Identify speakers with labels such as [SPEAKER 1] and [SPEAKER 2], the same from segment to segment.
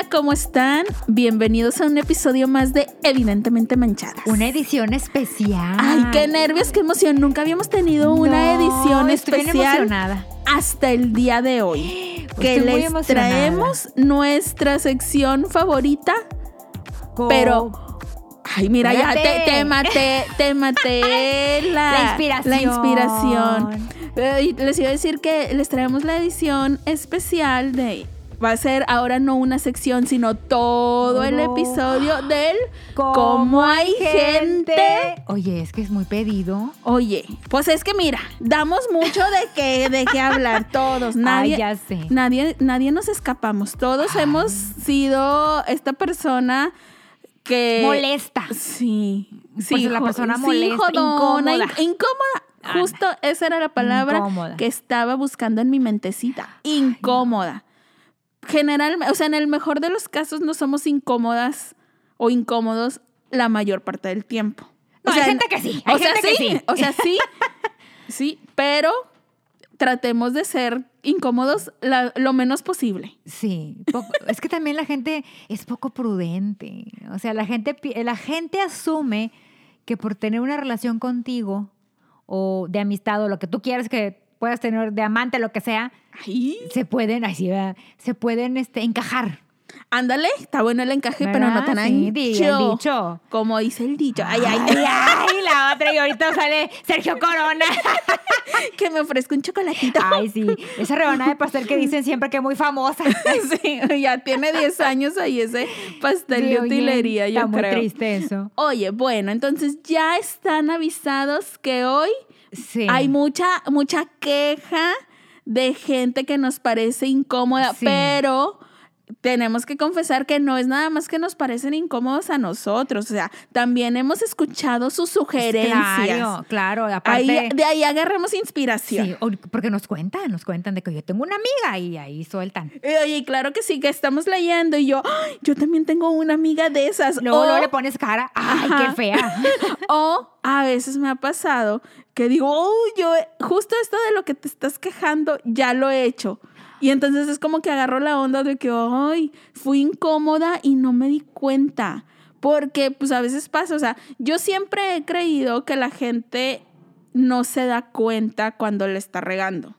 [SPEAKER 1] Hola, ¿cómo están? Bienvenidos a un episodio más de Evidentemente Manchadas.
[SPEAKER 2] Una edición especial.
[SPEAKER 1] Ay, qué nervios, qué emoción. Nunca habíamos tenido una
[SPEAKER 2] No,
[SPEAKER 1] edición
[SPEAKER 2] estoy bien
[SPEAKER 1] especial
[SPEAKER 2] emocionada.
[SPEAKER 1] hasta el día de hoy. Que
[SPEAKER 2] Estoy muy
[SPEAKER 1] les traemos nuestra sección favorita, pero Ay, mira, ya te, te maté, te maté la,
[SPEAKER 2] La inspiración.
[SPEAKER 1] la inspiración. Eh, les iba a decir que les traemos la edición especial de. Va a ser ahora no una sección, sino todo el episodio del
[SPEAKER 2] ¿Cómo
[SPEAKER 1] cómo hay gente.
[SPEAKER 2] Oye, es que es muy pedido.
[SPEAKER 1] Oye, pues es que mira, damos mucho de qué, de qué hablar todos. Nadie,
[SPEAKER 2] Ay, ya sé.
[SPEAKER 1] nadie, nadie nos escapamos. Todos hemos sido esta persona que
[SPEAKER 2] Molesta.
[SPEAKER 1] Sí,
[SPEAKER 2] Pues
[SPEAKER 1] sí,
[SPEAKER 2] la persona
[SPEAKER 1] sí,
[SPEAKER 2] molesta,
[SPEAKER 1] jodona,
[SPEAKER 2] incómoda.
[SPEAKER 1] in- incómoda. Justo esa era la palabra
[SPEAKER 2] Incómoda.
[SPEAKER 1] que estaba buscando en mi mentecita. Incómoda. Generalmente, o sea, en el mejor de los casos no somos incómodas o incómodos la mayor parte del tiempo.
[SPEAKER 2] No,
[SPEAKER 1] o
[SPEAKER 2] hay
[SPEAKER 1] sea,
[SPEAKER 2] gente que sí, hay
[SPEAKER 1] o sea,
[SPEAKER 2] gente que sí.
[SPEAKER 1] O sea, sí. sí, pero tratemos de ser incómodos la- lo menos posible.
[SPEAKER 2] Sí, poco- es que también la gente es poco prudente. O sea, la gente, la gente asume que por tener una relación contigo o de amistad o lo que tú quieras que puedas tener de amante, lo que sea,
[SPEAKER 1] Ay,
[SPEAKER 2] se pueden, así, se pueden este, encajar.
[SPEAKER 1] ándale, está bueno el encaje, pero no tan
[SPEAKER 2] Sí,
[SPEAKER 1] ancho.
[SPEAKER 2] di- el dicho.
[SPEAKER 1] Como dice el dicho. Ay, ay,
[SPEAKER 2] Ay, ay, la otra y ahorita sale Sergio Corona.
[SPEAKER 1] que me ofrezca un chocolatito.
[SPEAKER 2] Ay, sí, esa rebanada de pastel que dicen siempre que es muy famosa.
[SPEAKER 1] Sí, ya tiene 10 años ahí ese pastel
[SPEAKER 2] Sí,
[SPEAKER 1] de
[SPEAKER 2] oye,
[SPEAKER 1] utilería, yo
[SPEAKER 2] está muy
[SPEAKER 1] creo.
[SPEAKER 2] triste eso.
[SPEAKER 1] Oye, bueno, entonces ya están avisados que hoy
[SPEAKER 2] Sí.
[SPEAKER 1] hay mucha, mucha queja de gente que nos parece incómoda,
[SPEAKER 2] Sí.
[SPEAKER 1] pero tenemos que confesar que no es nada más que nos parecen incómodos a nosotros, o sea, también hemos escuchado sus sugerencias.
[SPEAKER 2] Claro, claro. Aparte,
[SPEAKER 1] Ahí, de ahí agarremos inspiración.
[SPEAKER 2] sí, porque nos cuentan, nos cuentan de que yo tengo una amiga y ahí sueltan.
[SPEAKER 1] Y, Oye, claro que sí, que estamos leyendo y yo, "Ay, yo también tengo una amiga de esas.
[SPEAKER 2] Luego,
[SPEAKER 1] o,
[SPEAKER 2] luego le pones cara, ay,
[SPEAKER 1] Ajá.
[SPEAKER 2] qué fea.
[SPEAKER 1] o a veces me ha pasado que digo, oh, yo justo esto de lo que te estás quejando, ya lo he hecho. Y entonces es como que agarro la onda de que, ay, fui incómoda y no me di cuenta. Porque pues a veces pasa, o sea, yo siempre he creído que la gente no se da cuenta cuando le está regando.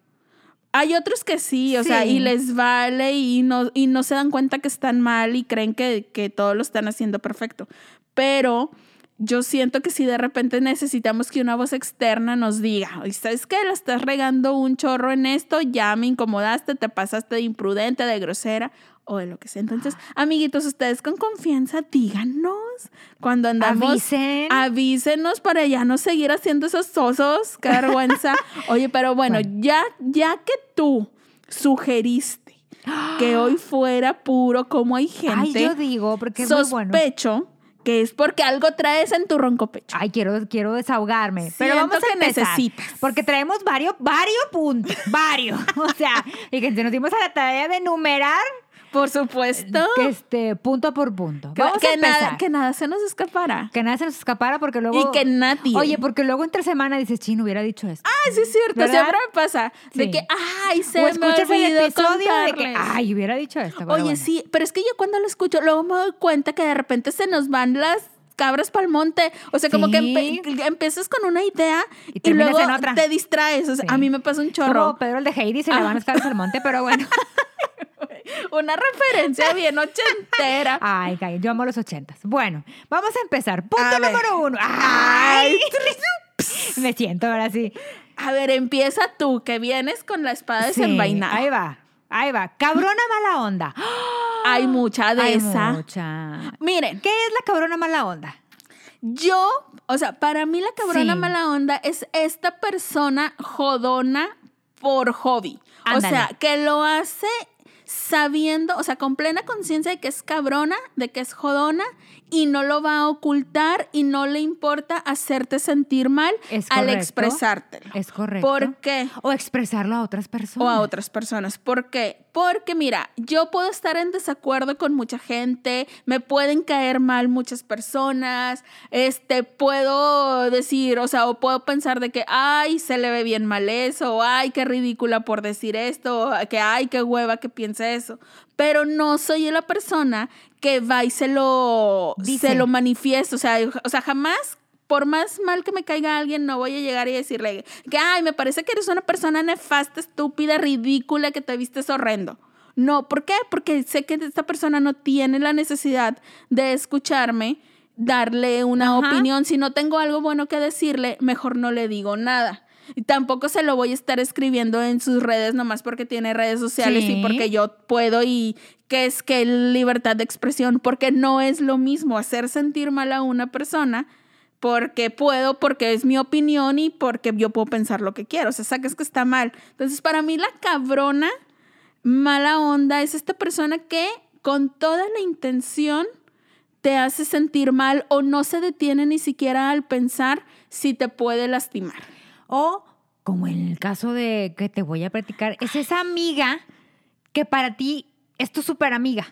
[SPEAKER 1] Hay otros que sí, o sea, y les vale y no, y no se dan cuenta que están mal y creen que, que todo lo están haciendo perfecto. Pero yo siento que si de repente necesitamos que una voz externa nos diga, "Oye, ¿sabes qué? La estás regando un chorro en esto, ya me incomodaste, te pasaste de imprudente, de grosera o de lo que sea. Entonces, amiguitos, ustedes con confianza, díganos cuando andamos.
[SPEAKER 2] Avisen.
[SPEAKER 1] Avísenos para ya no seguir haciendo esos osos, qué vergüenza. Oye, pero bueno,
[SPEAKER 2] Bueno.
[SPEAKER 1] ya, ya que tú sugeriste que hoy fuera puro como hay gente,
[SPEAKER 2] Ay, yo digo, porque es muy bueno.
[SPEAKER 1] Que es porque algo traes en tu ronco pecho.
[SPEAKER 2] Ay, quiero, quiero desahogarme. Pero
[SPEAKER 1] Siento
[SPEAKER 2] vamos a
[SPEAKER 1] que
[SPEAKER 2] empezar,
[SPEAKER 1] necesitas.
[SPEAKER 2] Porque traemos varios, varios puntos. Varios. O sea, y que nos dimos a la tarea de enumerar
[SPEAKER 1] Por supuesto.
[SPEAKER 2] que este, punto por punto.
[SPEAKER 1] Que,
[SPEAKER 2] Vamos
[SPEAKER 1] que
[SPEAKER 2] a empezar.
[SPEAKER 1] nada, que nada se nos escapará.
[SPEAKER 2] Que nada se nos escapara porque luego.
[SPEAKER 1] Y que nadie.
[SPEAKER 2] Oye, porque luego entre semana dices, chino, hubiera dicho esto.
[SPEAKER 1] Ay, sí es cierto,
[SPEAKER 2] ¿Verdad?
[SPEAKER 1] siempre me pasa. De
[SPEAKER 2] Sí.
[SPEAKER 1] que, ay, se
[SPEAKER 2] o
[SPEAKER 1] me
[SPEAKER 2] escuchas el episodio de que, ay, hubiera dicho esto. pero
[SPEAKER 1] Oye,
[SPEAKER 2] bueno.
[SPEAKER 1] sí, pero es que yo cuando lo escucho, luego me doy cuenta que de repente se nos van las cabras para el monte. O sea, como que
[SPEAKER 2] Sí.
[SPEAKER 1] empe- empiezas con una idea
[SPEAKER 2] Y
[SPEAKER 1] luego
[SPEAKER 2] en otra.
[SPEAKER 1] te distraes. O sea,
[SPEAKER 2] Sí.
[SPEAKER 1] a mí me pasa un chorro.
[SPEAKER 2] Como Pedro el de Heidi se le van las cabras al monte, pero bueno.
[SPEAKER 1] Una referencia bien ochentera.
[SPEAKER 2] Ay, calla, yo amo los ochentas. Bueno, vamos a empezar. Punto
[SPEAKER 1] A ver.
[SPEAKER 2] número uno.
[SPEAKER 1] Ay.
[SPEAKER 2] Ay, me siento ahora sí.
[SPEAKER 1] A ver, empieza tú, que vienes con la espada
[SPEAKER 2] Sí,
[SPEAKER 1] desenvainada.
[SPEAKER 2] ahí va, ahí va. Cabrona mala onda.
[SPEAKER 1] Hay mucha de
[SPEAKER 2] Hay
[SPEAKER 1] esa.
[SPEAKER 2] mucha.
[SPEAKER 1] Miren,
[SPEAKER 2] ¿Qué es la cabrona mala onda?
[SPEAKER 1] yo, o sea, para mí la cabrona
[SPEAKER 2] Sí.
[SPEAKER 1] mala onda es esta persona jodona por hobby. O sea, que lo hace sabiendo, o sea, con plena conciencia de que es cabrona, de que es jodona y no lo va a ocultar y no le importa hacerte sentir mal
[SPEAKER 2] Es
[SPEAKER 1] al
[SPEAKER 2] correcto.
[SPEAKER 1] expresártelo.
[SPEAKER 2] Es correcto.
[SPEAKER 1] ¿Por qué?
[SPEAKER 2] O expresarlo a otras personas.
[SPEAKER 1] o a otras personas. ¿Por qué? Porque mira, yo puedo estar en desacuerdo con mucha gente, me pueden caer mal muchas personas, este, puedo decir, o sea, o puedo pensar de que, ay, se le ve bien mal eso, o ay, qué ridícula por decir esto, o que ay, qué hueva que piense eso. Pero no soy la persona que va y se lo,
[SPEAKER 2] Dice.
[SPEAKER 1] se lo manifiesta. O sea, o sea, jamás, por más mal que me caiga alguien, no voy a llegar y decirle que, ay, me parece que eres una persona nefasta, estúpida, ridícula, que te vistes horrendo. No, ¿por qué? Porque sé que esta persona no tiene la necesidad de escucharme, darle una
[SPEAKER 2] Ajá.
[SPEAKER 1] opinión. Si no tengo algo bueno que decirle, mejor no le digo nada. Y tampoco se lo voy a estar escribiendo en sus redes nomás porque tiene redes sociales
[SPEAKER 2] Sí.
[SPEAKER 1] y porque yo puedo y que es que libertad de expresión, porque no es lo mismo hacer sentir mal a una persona porque puedo, porque es mi opinión y porque yo puedo pensar lo que quiero. O sea, sacas que está mal. Entonces, para mí la cabrona, mala onda, es esta persona que con toda la intención te hace sentir mal o no se detiene ni siquiera al pensar si te puede lastimar.
[SPEAKER 2] O, como en el caso de que te voy a platicar, es esa amiga que para ti es tu súper amiga.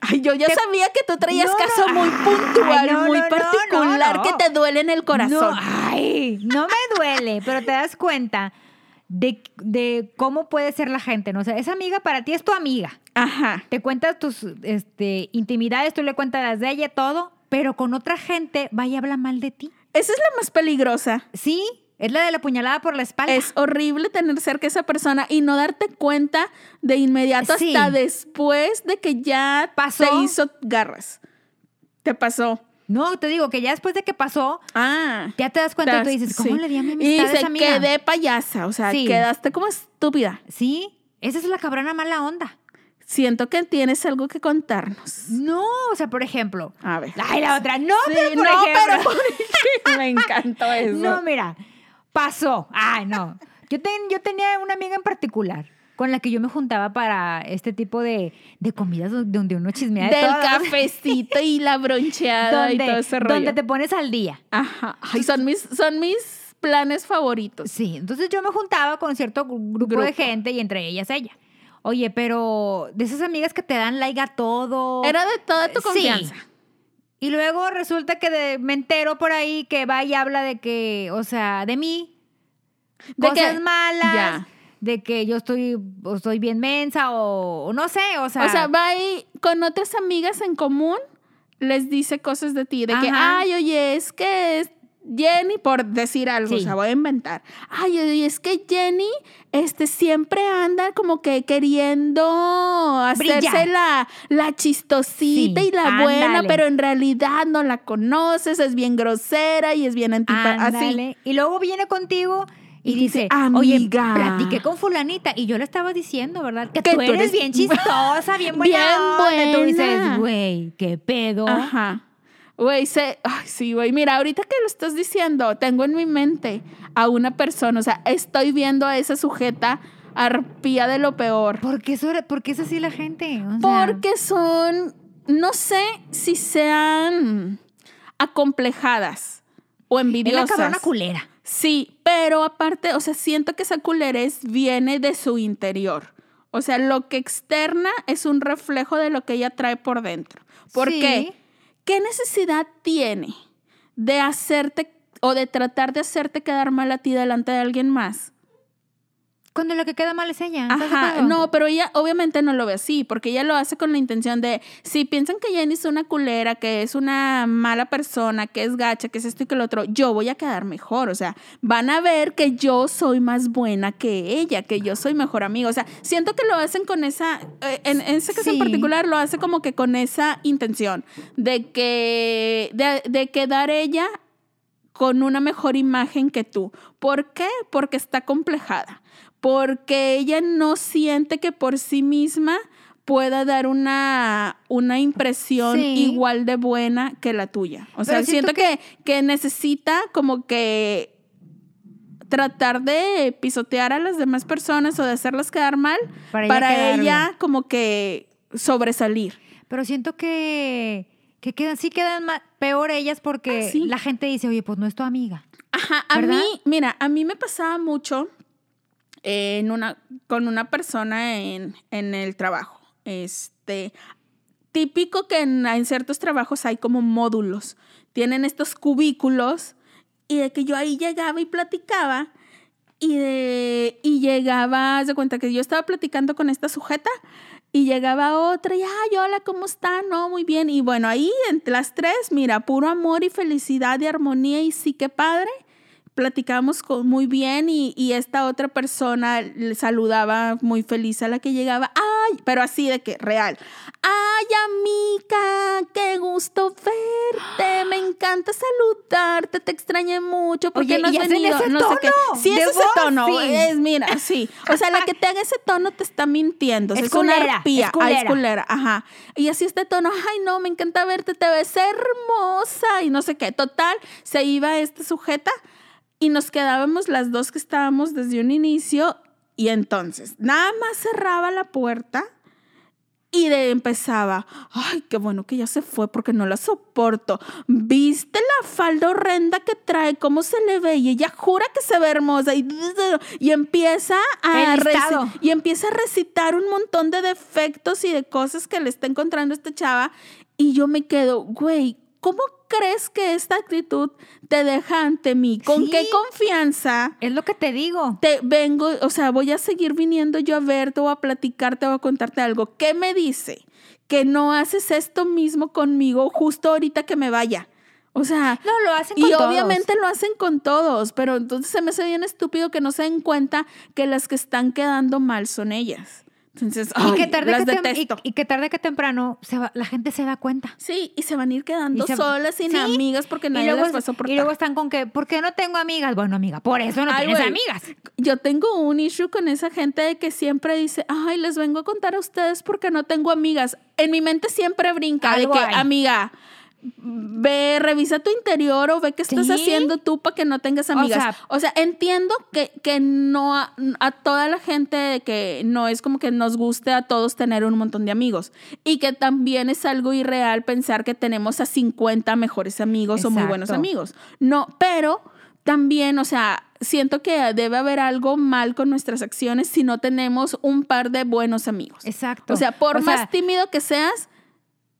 [SPEAKER 1] Ay, yo ya
[SPEAKER 2] Te-
[SPEAKER 1] sabía que tú traías
[SPEAKER 2] No, no,
[SPEAKER 1] caso muy
[SPEAKER 2] ay,
[SPEAKER 1] puntual,
[SPEAKER 2] no,
[SPEAKER 1] muy particular, que te duele en el corazón.
[SPEAKER 2] No, ay, no me duele, pero te das cuenta de, de cómo puede ser la gente, ¿no? O sea, esa amiga para ti es tu amiga.
[SPEAKER 1] Ajá.
[SPEAKER 2] Te cuentas tus este, intimidades, tú le cuentas las de ella, todo, pero con otra gente va y habla mal de ti.
[SPEAKER 1] Esa es la más peligrosa.
[SPEAKER 2] Sí, es la de la puñalada por la espalda.
[SPEAKER 1] Es horrible tener cerca a esa persona y no darte cuenta de inmediato
[SPEAKER 2] Sí.
[SPEAKER 1] hasta después de que ya
[SPEAKER 2] Pasó.
[SPEAKER 1] te hizo garras. Te pasó.
[SPEAKER 2] No, te digo que ya después de que pasó,
[SPEAKER 1] Ah.
[SPEAKER 2] ya te das cuenta y tú dices, ¿cómo
[SPEAKER 1] Sí.
[SPEAKER 2] le di a mi
[SPEAKER 1] Y
[SPEAKER 2] amistad a
[SPEAKER 1] se
[SPEAKER 2] esa
[SPEAKER 1] quedé payasa, o sea,
[SPEAKER 2] Sí.
[SPEAKER 1] quedaste como estúpida.
[SPEAKER 2] Sí, esa es la cabrona mala onda.
[SPEAKER 1] Siento que tienes algo que contarnos.
[SPEAKER 2] No, o sea, por ejemplo.
[SPEAKER 1] A ver.
[SPEAKER 2] Ay, la otra. No, pero por
[SPEAKER 1] no,
[SPEAKER 2] ejemplo.
[SPEAKER 1] pero por me encantó eso.
[SPEAKER 2] No, mira, pasó. Ay, no. Yo, ten- yo tenía una amiga en particular con la que yo me juntaba para este tipo de, de comidas do- donde uno chismea de
[SPEAKER 1] Del
[SPEAKER 2] todo.
[SPEAKER 1] cafecito y la broncheada y todo ese rollo.
[SPEAKER 2] donde te pones al día.
[SPEAKER 1] Ajá. Ay, son mis, son mis planes favoritos.
[SPEAKER 2] Sí, entonces yo me juntaba con cierto gru- grupo, de gente y entre ellas ella. Oye, pero de esas amigas que te dan like a todo.
[SPEAKER 1] Era de toda tu
[SPEAKER 2] Sí. Y luego resulta que de- me entero por ahí que va y habla de que, o sea, de mí,
[SPEAKER 1] De
[SPEAKER 2] cosas
[SPEAKER 1] que-
[SPEAKER 2] malas,
[SPEAKER 1] ya.
[SPEAKER 2] de que yo estoy, o estoy bien mensa o, o no sé, o sea.
[SPEAKER 1] O sea, va ahí con otras amigas en común, les dice cosas de ti, de que, ay, oye, es que es Jenny, por decir algo,
[SPEAKER 2] Sí.
[SPEAKER 1] o sea, voy a inventar. Ay, oye, es que Jenny este, siempre anda como que queriendo hacerse
[SPEAKER 2] Brillar.
[SPEAKER 1] la, la chistosita
[SPEAKER 2] Sí,
[SPEAKER 1] y la buena, pero en realidad no la conoces, es bien grosera y es bien así.
[SPEAKER 2] Y luego viene contigo y,
[SPEAKER 1] Y dice,
[SPEAKER 2] dice, oye,
[SPEAKER 1] "Amiga".
[SPEAKER 2] platiqué con fulanita. Y yo le estaba diciendo, ¿verdad? Que,
[SPEAKER 1] Que
[SPEAKER 2] tú
[SPEAKER 1] tú
[SPEAKER 2] eres, bien chistosa, bien buena
[SPEAKER 1] bien.
[SPEAKER 2] Y tú
[SPEAKER 1] buena.
[SPEAKER 2] dices, güey, qué pedo.
[SPEAKER 1] Ajá. Güey. Ay, sí, güey. Mira, ahorita que lo estás diciendo, tengo en mi mente a una persona, o sea, estoy viendo a esa sujeta arpía de lo peor.
[SPEAKER 2] ¿Por qué, eso- por qué es así la gente? O sea,
[SPEAKER 1] Porque son, no sé si sean acomplejadas o
[SPEAKER 2] es la
[SPEAKER 1] envidiosas.
[SPEAKER 2] cabrona culera.
[SPEAKER 1] Sí, pero aparte, o sea, siento que esa culerez viene de su interior. O sea, lo que externa es un reflejo de lo que ella trae por dentro. ¿Por
[SPEAKER 2] Sí.
[SPEAKER 1] qué? ¿Qué necesidad tiene de hacerte o de tratar de hacerte quedar mal a ti delante de alguien más?
[SPEAKER 2] Cuando lo que queda mal es ella. ¿estás de
[SPEAKER 1] Ajá, no, pero ella obviamente no lo ve así, porque ella lo hace con la intención de, si piensan que Jenny es una culera, que es una mala persona, que es gacha, que es esto y que lo otro, yo voy a quedar mejor, o sea, van a ver que yo soy más buena que ella, que yo soy mejor amiga, o sea, siento que lo hacen con esa, eh, en, en ese caso en particular lo hace como que con esa intención de que, de, de quedar ella con una mejor imagen que tú. ¿Por qué? Porque está complejada. Porque ella no siente que por sí misma pueda dar una, una impresión
[SPEAKER 2] Sí.
[SPEAKER 1] igual de buena que la tuya. O sea, siento,
[SPEAKER 2] siento
[SPEAKER 1] que, que necesita como que tratar de pisotear a las demás personas o de hacerlas quedar mal
[SPEAKER 2] Para ella
[SPEAKER 1] como que sobresalir.
[SPEAKER 2] Pero siento que, que quedan, sí quedan peor ellas porque
[SPEAKER 1] Ah, sí.
[SPEAKER 2] la gente dice, oye, pues no es tu amiga.
[SPEAKER 1] Ajá, a
[SPEAKER 2] ¿Verdad?
[SPEAKER 1] mí, mira, a mí me pasaba mucho en una, con una persona en, en el trabajo. Este, típico que en, en ciertos trabajos hay como módulos. Tienen estos cubículos y de que yo ahí llegaba y platicaba y, de, y llegaba, de cuenta que yo estaba platicando con esta sujeta y llegaba otra y, ay, hola, ¿cómo está? No, muy bien. Y bueno, ahí entre las tres, mira, puro amor y felicidad y armonía y sí que padre platicamos con, muy bien y, y, esta otra persona le saludaba muy feliz a la que llegaba. Ay, pero así de que real. Ay, amiga, qué gusto verte. Me encanta saludarte. Te extrañé mucho porque
[SPEAKER 2] Oye,
[SPEAKER 1] no has
[SPEAKER 2] ¿y hacen
[SPEAKER 1] venido.
[SPEAKER 2] ese
[SPEAKER 1] no sé qué.
[SPEAKER 2] tono?
[SPEAKER 1] Sí,
[SPEAKER 2] ¿De
[SPEAKER 1] es ese
[SPEAKER 2] voz?
[SPEAKER 1] tono.
[SPEAKER 2] Sí.
[SPEAKER 1] Es, mira, sí. O sea, la que te haga ese tono te está mintiendo. O sea,
[SPEAKER 2] Es
[SPEAKER 1] es, una
[SPEAKER 2] culera,
[SPEAKER 1] arpía.
[SPEAKER 2] es culera.
[SPEAKER 1] Ay, es culera. Ajá. Y así este tono. Ay, no, me encanta verte. Te ves hermosa. Y no sé qué. Total, se iba esta sujeta y nos quedábamos las dos que estábamos desde un inicio y entonces nada más cerraba la puerta y de empezaba, ay, qué bueno que ya se fue porque no la soporto. ¿Viste la falda horrenda que trae? ¿Cómo se le ve? Y ella jura que se ve hermosa y, y empieza a y empieza a recitar un montón de defectos y de cosas que le está encontrando esta chava y yo me quedo, güey, ¿cómo crees que esta actitud te deja ante mí? ¿Con
[SPEAKER 2] Sí.
[SPEAKER 1] qué confianza?
[SPEAKER 2] Es lo que te digo.
[SPEAKER 1] te vengo, o sea, voy a seguir viniendo yo a verte o a platicarte o a contarte algo. ¿Qué me dice? Que no haces esto mismo conmigo justo ahorita que me vaya. O sea,
[SPEAKER 2] No, lo hacen con
[SPEAKER 1] y
[SPEAKER 2] todos.
[SPEAKER 1] obviamente lo hacen con todos, pero entonces se me hace bien estúpido que no se den cuenta que las que están quedando mal son ellas. Entonces,
[SPEAKER 2] Y
[SPEAKER 1] ay,
[SPEAKER 2] que tarde
[SPEAKER 1] las
[SPEAKER 2] que,
[SPEAKER 1] detesto.
[SPEAKER 2] y, y que tarde que temprano se va- la gente se da cuenta.
[SPEAKER 1] Sí, y se van a ir quedando
[SPEAKER 2] se-
[SPEAKER 1] solas, sin
[SPEAKER 2] Sí.
[SPEAKER 1] amigas, porque nadie
[SPEAKER 2] luego,
[SPEAKER 1] las va a soportar.
[SPEAKER 2] y luego están con que, ¿por qué no tengo amigas? Bueno, amiga, por eso no
[SPEAKER 1] Ay,
[SPEAKER 2] tienes amigas.
[SPEAKER 1] Yo tengo un issue con esa gente de que siempre dice, ay, les vengo a contar a ustedes porque no tengo amigas. En mi mente siempre brinca
[SPEAKER 2] Algo
[SPEAKER 1] de que,
[SPEAKER 2] hay.
[SPEAKER 1] amiga, ve, revisa tu interior o ve qué estás
[SPEAKER 2] Sí.
[SPEAKER 1] haciendo tú para que no tengas
[SPEAKER 2] O
[SPEAKER 1] amigas.
[SPEAKER 2] sea-
[SPEAKER 1] O sea, entiendo que, que no a, a toda la gente que no es como que nos guste a todos tener un montón de amigos y que también es algo irreal pensar que tenemos a 50 mejores amigos o muy buenos
[SPEAKER 2] Exacto.
[SPEAKER 1] amigos. No, pero también, o sea, siento que debe haber algo mal con nuestras acciones si no tenemos un par de buenos amigos.
[SPEAKER 2] Exacto.
[SPEAKER 1] O sea, por
[SPEAKER 2] O
[SPEAKER 1] más
[SPEAKER 2] sea,
[SPEAKER 1] tímido que seas,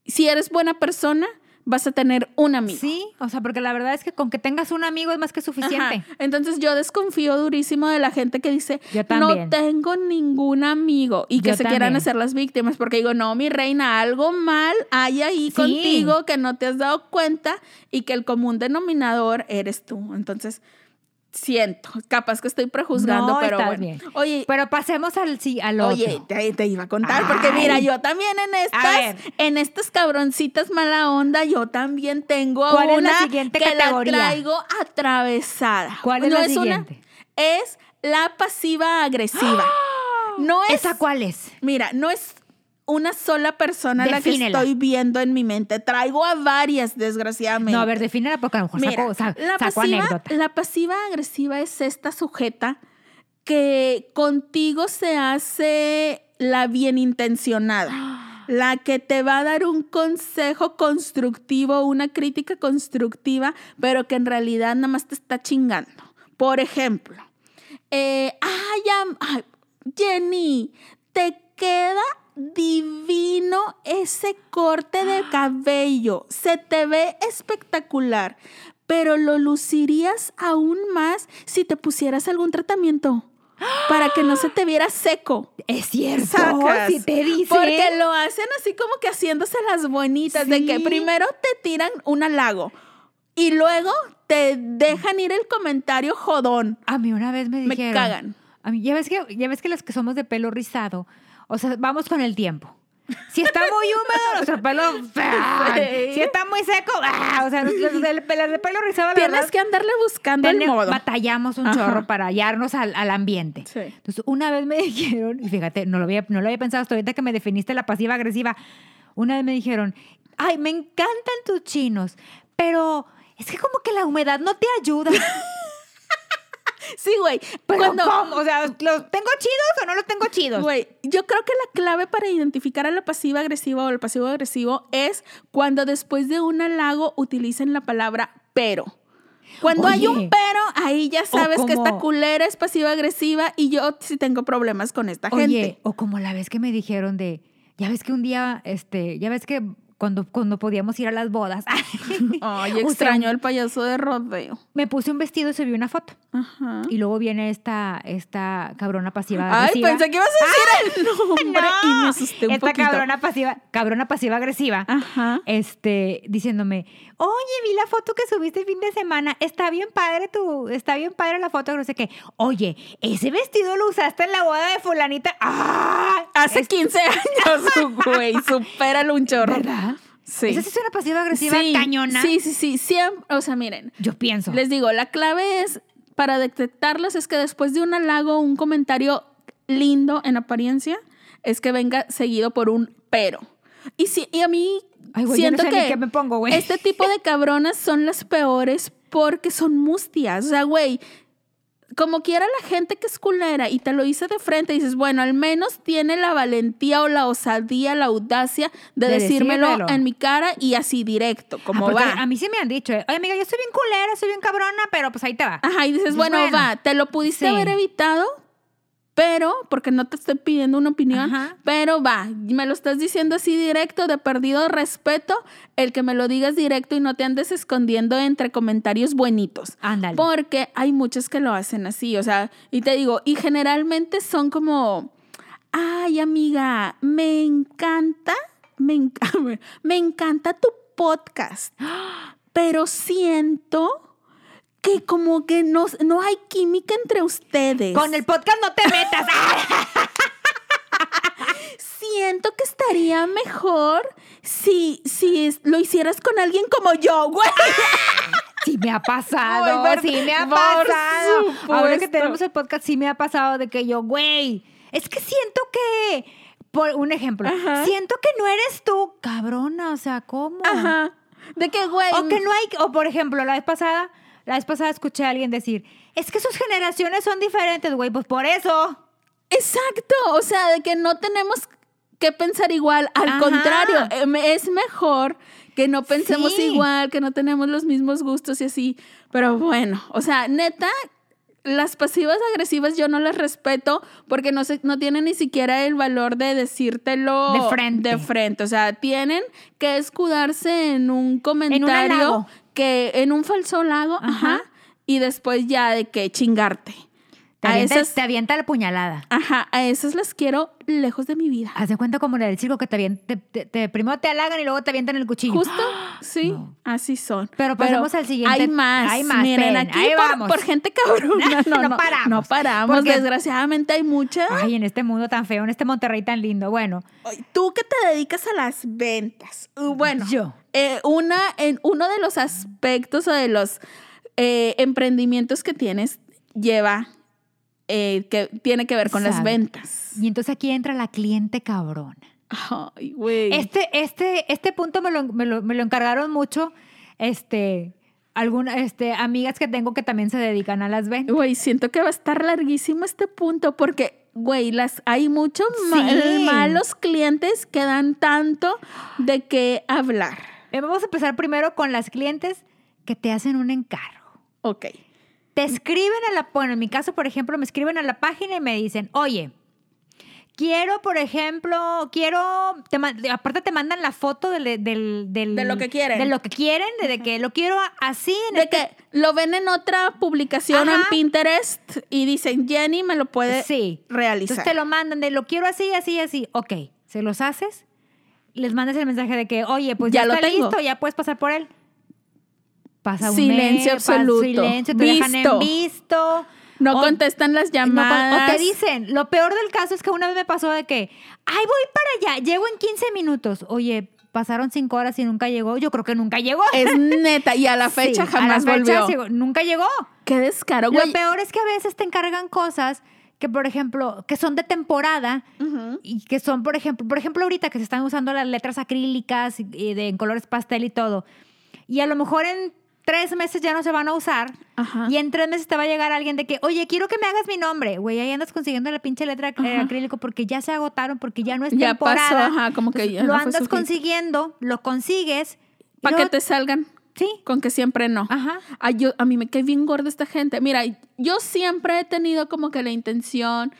[SPEAKER 1] si eres buena persona, vas a tener un amigo.
[SPEAKER 2] Sí, o sea, porque la verdad es que con que tengas un amigo es más que suficiente.
[SPEAKER 1] Ajá. Entonces yo desconfío durísimo de la gente que dice,
[SPEAKER 2] Yo
[SPEAKER 1] no tengo ningún amigo y que
[SPEAKER 2] Yo
[SPEAKER 1] se quieran hacer las víctimas, porque digo, no, mi reina, algo mal hay ahí
[SPEAKER 2] Sí.
[SPEAKER 1] contigo que no te has dado cuenta y que el común denominador eres tú. Entonces, siento, capaz que estoy prejuzgando,
[SPEAKER 2] No,
[SPEAKER 1] pero bueno.
[SPEAKER 2] bien.
[SPEAKER 1] Oye,
[SPEAKER 2] Pero pasemos al, sí, al otro.
[SPEAKER 1] Oye, te, te iba a contar, porque mira, yo también en estas, en estas cabroncitas mala onda, yo también tengo
[SPEAKER 2] ¿Cuál es
[SPEAKER 1] una
[SPEAKER 2] la siguiente
[SPEAKER 1] que
[SPEAKER 2] categoría?
[SPEAKER 1] la traigo atravesada.
[SPEAKER 2] ¿Cuál es
[SPEAKER 1] no
[SPEAKER 2] la
[SPEAKER 1] es una-
[SPEAKER 2] siguiente?
[SPEAKER 1] es la pasiva agresiva. No es,
[SPEAKER 2] ¿Esa cuál es?
[SPEAKER 1] mira, no es una sola persona la que estoy viendo en mi mente. Traigo a varias, desgraciadamente.
[SPEAKER 2] No, a ver, defínela porque a lo mejor
[SPEAKER 1] Mira,
[SPEAKER 2] saco, sa-
[SPEAKER 1] la,
[SPEAKER 2] saco
[SPEAKER 1] pasiva,
[SPEAKER 2] anécdota.
[SPEAKER 1] la pasiva agresiva es esta sujeta que contigo se hace la bien intencionada, la que te va a dar un consejo constructivo, una crítica constructiva, pero que en realidad nada más te está chingando. Por ejemplo, eh, ay, am- ay, Jenny, te queda divino ese corte de cabello. Se te ve espectacular, pero lo lucirías aún más si te pusieras algún tratamiento para que no se te viera seco.
[SPEAKER 2] Es cierto,
[SPEAKER 1] Sacas.
[SPEAKER 2] si te dice.
[SPEAKER 1] Porque lo hacen así como que haciéndose las bonitas, de que primero te tiran un halago y luego te dejan ir el comentario jodón.
[SPEAKER 2] A mí una vez me
[SPEAKER 1] Me
[SPEAKER 2] dijeron.
[SPEAKER 1] cagan.
[SPEAKER 2] A mí, ya ves que, ya ves que los que somos de pelo rizado, o sea, vamos con el tiempo. Si está muy húmedo, nuestro pelo. ¡ah!
[SPEAKER 1] Sí.
[SPEAKER 2] Si está muy seco, ¡ah! o sea, del- los de pelo rizado,
[SPEAKER 1] Tienes
[SPEAKER 2] verdad,
[SPEAKER 1] que andarle buscando el modo.
[SPEAKER 2] batallamos un
[SPEAKER 1] Ajá.
[SPEAKER 2] chorro para hallarnos al, al ambiente.
[SPEAKER 1] Sí.
[SPEAKER 2] Entonces, una vez me dijeron, y fíjate, no lo había, no lo había pensado hasta ahorita que me definiste la pasiva agresiva. Una vez me dijeron, ay, me encantan tus chinos, pero es que como que la humedad no te ayuda.
[SPEAKER 1] Sí, güey.
[SPEAKER 2] Pero
[SPEAKER 1] Cuando,
[SPEAKER 2] ¿cómo? O sea, ¿los tengo chidos o no los tengo chidos?
[SPEAKER 1] Güey, yo creo que la clave para identificar a la pasiva agresiva o el pasivo agresivo es cuando después de un halago utilicen la palabra pero. Cuando hay
[SPEAKER 2] Oye.
[SPEAKER 1] un pero, ahí ya sabes que esta culera es pasiva agresiva y yo sí tengo problemas con esta
[SPEAKER 2] Oye,
[SPEAKER 1] gente.
[SPEAKER 2] o como la vez que me dijeron de, ya ves que un día, este, ya ves que cuando, cuando podíamos ir a las bodas.
[SPEAKER 1] Ay, extraño el payaso de rodeo.
[SPEAKER 2] Me puse un vestido y subí una foto.
[SPEAKER 1] Ajá.
[SPEAKER 2] Y luego viene esta, esta cabrona pasiva
[SPEAKER 1] Ay,
[SPEAKER 2] agresiva.
[SPEAKER 1] pensé que ibas a decir el nombre y me
[SPEAKER 2] No,
[SPEAKER 1] asusté un
[SPEAKER 2] esta
[SPEAKER 1] poquito.
[SPEAKER 2] cabrona pasiva, cabrona pasiva agresiva.
[SPEAKER 1] Ajá.
[SPEAKER 2] Este, diciéndome, oye, vi la foto que subiste el fin de semana, está bien padre tu, está bien padre la foto, no sé qué. Oye, ese vestido lo usaste en la boda de fulanita. ¡Ah!
[SPEAKER 1] Hace 15 años, güey. Supéralo un chorro.
[SPEAKER 2] ¿Verdad?
[SPEAKER 1] Sí.
[SPEAKER 2] Esa es una pasiva agresiva
[SPEAKER 1] sí,
[SPEAKER 2] cañona.
[SPEAKER 1] Sí, sí, sí. Siempre, o sea, miren,
[SPEAKER 2] Yo pienso.
[SPEAKER 1] les digo, la clave es para detectarlas es que después de un halago, un comentario lindo en apariencia, es que venga seguido por un pero. Y, si, y a mí
[SPEAKER 2] Ay, güey, yo no
[SPEAKER 1] siento
[SPEAKER 2] sé
[SPEAKER 1] que
[SPEAKER 2] me pongo, güey.
[SPEAKER 1] este tipo de cabronas son las peores porque son mustias. O sea, güey, como quiera la gente que es culera y te lo dice de frente, dices, bueno, al menos tiene la valentía o la osadía, la audacia de,
[SPEAKER 2] De
[SPEAKER 1] decírmelo,
[SPEAKER 2] decírmelo.
[SPEAKER 1] en mi cara y así directo, como va.
[SPEAKER 2] A mí sí me han dicho, eh, oye, amiga, yo soy bien culera, soy bien cabrona, pero pues ahí te va.
[SPEAKER 1] Ajá, y dices,
[SPEAKER 2] Dices,
[SPEAKER 1] bueno,
[SPEAKER 2] bueno,
[SPEAKER 1] va, te lo pudiste
[SPEAKER 2] sí.
[SPEAKER 1] haber evitado, pero, porque no te estoy pidiendo una opinión,
[SPEAKER 2] Ajá.
[SPEAKER 1] pero va, me lo estás diciendo así directo, de perdido respeto, el que me lo digas directo y no te andes escondiendo entre comentarios buenitos.
[SPEAKER 2] Ándale.
[SPEAKER 1] Porque hay muchos que lo hacen así, o sea, y te digo, y generalmente son como, ay amiga, me encanta, me, enc- me encanta tu podcast, pero siento que como que no, no hay química entre ustedes.
[SPEAKER 2] Con el podcast no te metas.
[SPEAKER 1] Siento que estaría mejor si, si lo hicieras con alguien como yo, güey.
[SPEAKER 2] Sí me ha pasado, sí me ha pasado. Ahora que
[SPEAKER 1] supuesto.
[SPEAKER 2] tenemos el podcast, sí me ha pasado de que yo, güey, es que siento que, por un ejemplo,
[SPEAKER 1] Ajá.
[SPEAKER 2] siento que no eres tú, cabrona, o sea, ¿cómo?
[SPEAKER 1] Ajá. De que, güey.
[SPEAKER 2] O que no hay, o por ejemplo, la vez pasada, la vez pasada escuché a alguien decir, es que sus generaciones son diferentes, güey, pues por eso.
[SPEAKER 1] Exacto, o sea, de que no tenemos que pensar igual, al
[SPEAKER 2] Ajá.
[SPEAKER 1] contrario, em, es mejor que no pensemos
[SPEAKER 2] Sí.
[SPEAKER 1] igual, que no tenemos los mismos gustos y así, pero bueno, o sea, neta, las pasivas agresivas yo no las respeto porque no, se, no tienen ni siquiera el valor de decírtelo
[SPEAKER 2] De frente.
[SPEAKER 1] de frente, o sea, tienen que escudarse en un comentario. Que en un falso lago, ajá,
[SPEAKER 2] Ajá.
[SPEAKER 1] y después ya de que chingarte.
[SPEAKER 2] Te
[SPEAKER 1] A
[SPEAKER 2] avienta,
[SPEAKER 1] esas-
[SPEAKER 2] te avienta la puñalada.
[SPEAKER 1] Ajá, a esas las quiero lejos de mi vida.
[SPEAKER 2] Haz de cuenta como en el circo que te, avien- te, te- te- primero te halagan y luego te avientan el cuchillo.
[SPEAKER 1] Justo, sí,
[SPEAKER 2] No.
[SPEAKER 1] así son.
[SPEAKER 2] Pero pasemos al siguiente.
[SPEAKER 1] Hay más.
[SPEAKER 2] Hay más,
[SPEAKER 1] Miren, aquí
[SPEAKER 2] ahí
[SPEAKER 1] por,
[SPEAKER 2] vamos.
[SPEAKER 1] por gente cabrona. No,
[SPEAKER 2] No
[SPEAKER 1] no,
[SPEAKER 2] paramos.
[SPEAKER 1] No paramos.
[SPEAKER 2] Porque-
[SPEAKER 1] Desgraciadamente hay muchas.
[SPEAKER 2] Ay, en este mundo tan feo, en este Monterrey tan lindo. Bueno,
[SPEAKER 1] Tú que te dedicas a las ventas. Uh, Bueno,
[SPEAKER 2] Yo.
[SPEAKER 1] Eh, una, en uno de los aspectos o de los eh, emprendimientos que tienes lleva, eh, que tiene que ver con las ventas.
[SPEAKER 2] y entonces aquí entra la cliente cabrona.
[SPEAKER 1] Ay, güey.
[SPEAKER 2] Este, este, este punto me lo, me lo- me lo encargaron mucho, este, algunas, este, amigas que tengo que también se dedican a las ventas.
[SPEAKER 1] Güey, siento que va a estar larguísimo este punto porque, güey, las, hay muchos malos clientes que dan tanto de qué hablar.
[SPEAKER 2] Eh, Vamos a empezar primero con las clientes que te hacen un encargo.
[SPEAKER 1] Ok.
[SPEAKER 2] Te escriben a la, bueno, en mi caso, por ejemplo, me escriben a la página y me dicen, oye, quiero, por ejemplo, quiero, te aparte te mandan la foto del, del, del-
[SPEAKER 1] De lo que quieren.
[SPEAKER 2] De lo que quieren, de, de que lo quiero así. En
[SPEAKER 1] De
[SPEAKER 2] este-
[SPEAKER 1] que lo ven en otra publicación en
[SPEAKER 2] Ajá.
[SPEAKER 1] Pinterest y dicen, Jenny me lo puede
[SPEAKER 2] sí.
[SPEAKER 1] realizar.
[SPEAKER 2] Entonces te lo mandan de lo quiero así, así, así. Ok, se los haces, les mandas el mensaje de que, oye, pues ya,
[SPEAKER 1] Ya lo
[SPEAKER 2] está
[SPEAKER 1] tengo.
[SPEAKER 2] listo, ya puedes pasar por él. Pasa un
[SPEAKER 1] Silencio
[SPEAKER 2] mes,
[SPEAKER 1] absoluto.
[SPEAKER 2] silencio, te dejan
[SPEAKER 1] Visto.
[SPEAKER 2] en visto.
[SPEAKER 1] no
[SPEAKER 2] O-
[SPEAKER 1] contestan las
[SPEAKER 2] No,
[SPEAKER 1] llamadas.
[SPEAKER 2] o te dicen, lo peor del caso es que una vez me pasó de que, ay, voy para allá, llego en 15 minutos. Oye, pasaron 5 horas y nunca llegó. Yo creo que nunca llegó.
[SPEAKER 1] Es neta, y a la fecha
[SPEAKER 2] Sí,
[SPEAKER 1] jamás
[SPEAKER 2] a la fecha
[SPEAKER 1] volvió.
[SPEAKER 2] nunca llegó.
[SPEAKER 1] Qué descaro, güey.
[SPEAKER 2] Lo peor es que a veces te encargan cosas que, por ejemplo, que son de temporada
[SPEAKER 1] Ujú.
[SPEAKER 2] y que son, por ejemplo, por ejemplo, ahorita que se están usando las letras acrílicas y, de en colores pastel y todo. Y a lo mejor en tres meses ya no se van a usar.
[SPEAKER 1] Ajá.
[SPEAKER 2] Y en tres meses te va a llegar alguien de que, oye, quiero que me hagas mi nombre. Güey, ahí andas consiguiendo la pinche letra eh,
[SPEAKER 1] Ajá.
[SPEAKER 2] acrílico porque ya se agotaron, porque ya no es
[SPEAKER 1] Ya
[SPEAKER 2] temporada.
[SPEAKER 1] pasó, ajá, como que ya
[SPEAKER 2] lo
[SPEAKER 1] no
[SPEAKER 2] andas consiguiendo, lo consigues.
[SPEAKER 1] Para que te salgan.
[SPEAKER 2] Sí.
[SPEAKER 1] Con que siempre no.
[SPEAKER 2] Ajá.
[SPEAKER 1] Ay, yo, a mí me cae bien gorda esta gente. Mira, yo siempre he tenido como que la intención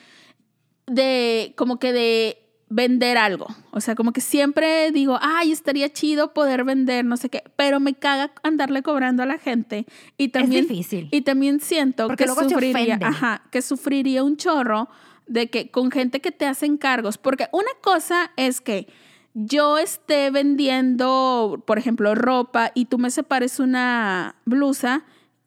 [SPEAKER 1] de, como que de vender algo. O sea, como que siempre digo, ay, estaría chido poder vender, no sé qué, pero me caga andarle cobrando a la gente. Y también,
[SPEAKER 2] es difícil.
[SPEAKER 1] Y también siento
[SPEAKER 2] Porque
[SPEAKER 1] que sufriría, ajá, que sufriría un chorro de que con gente que te hacen cargos. Porque una cosa es que yo esté vendiendo, por ejemplo, ropa y tú me separes una blusa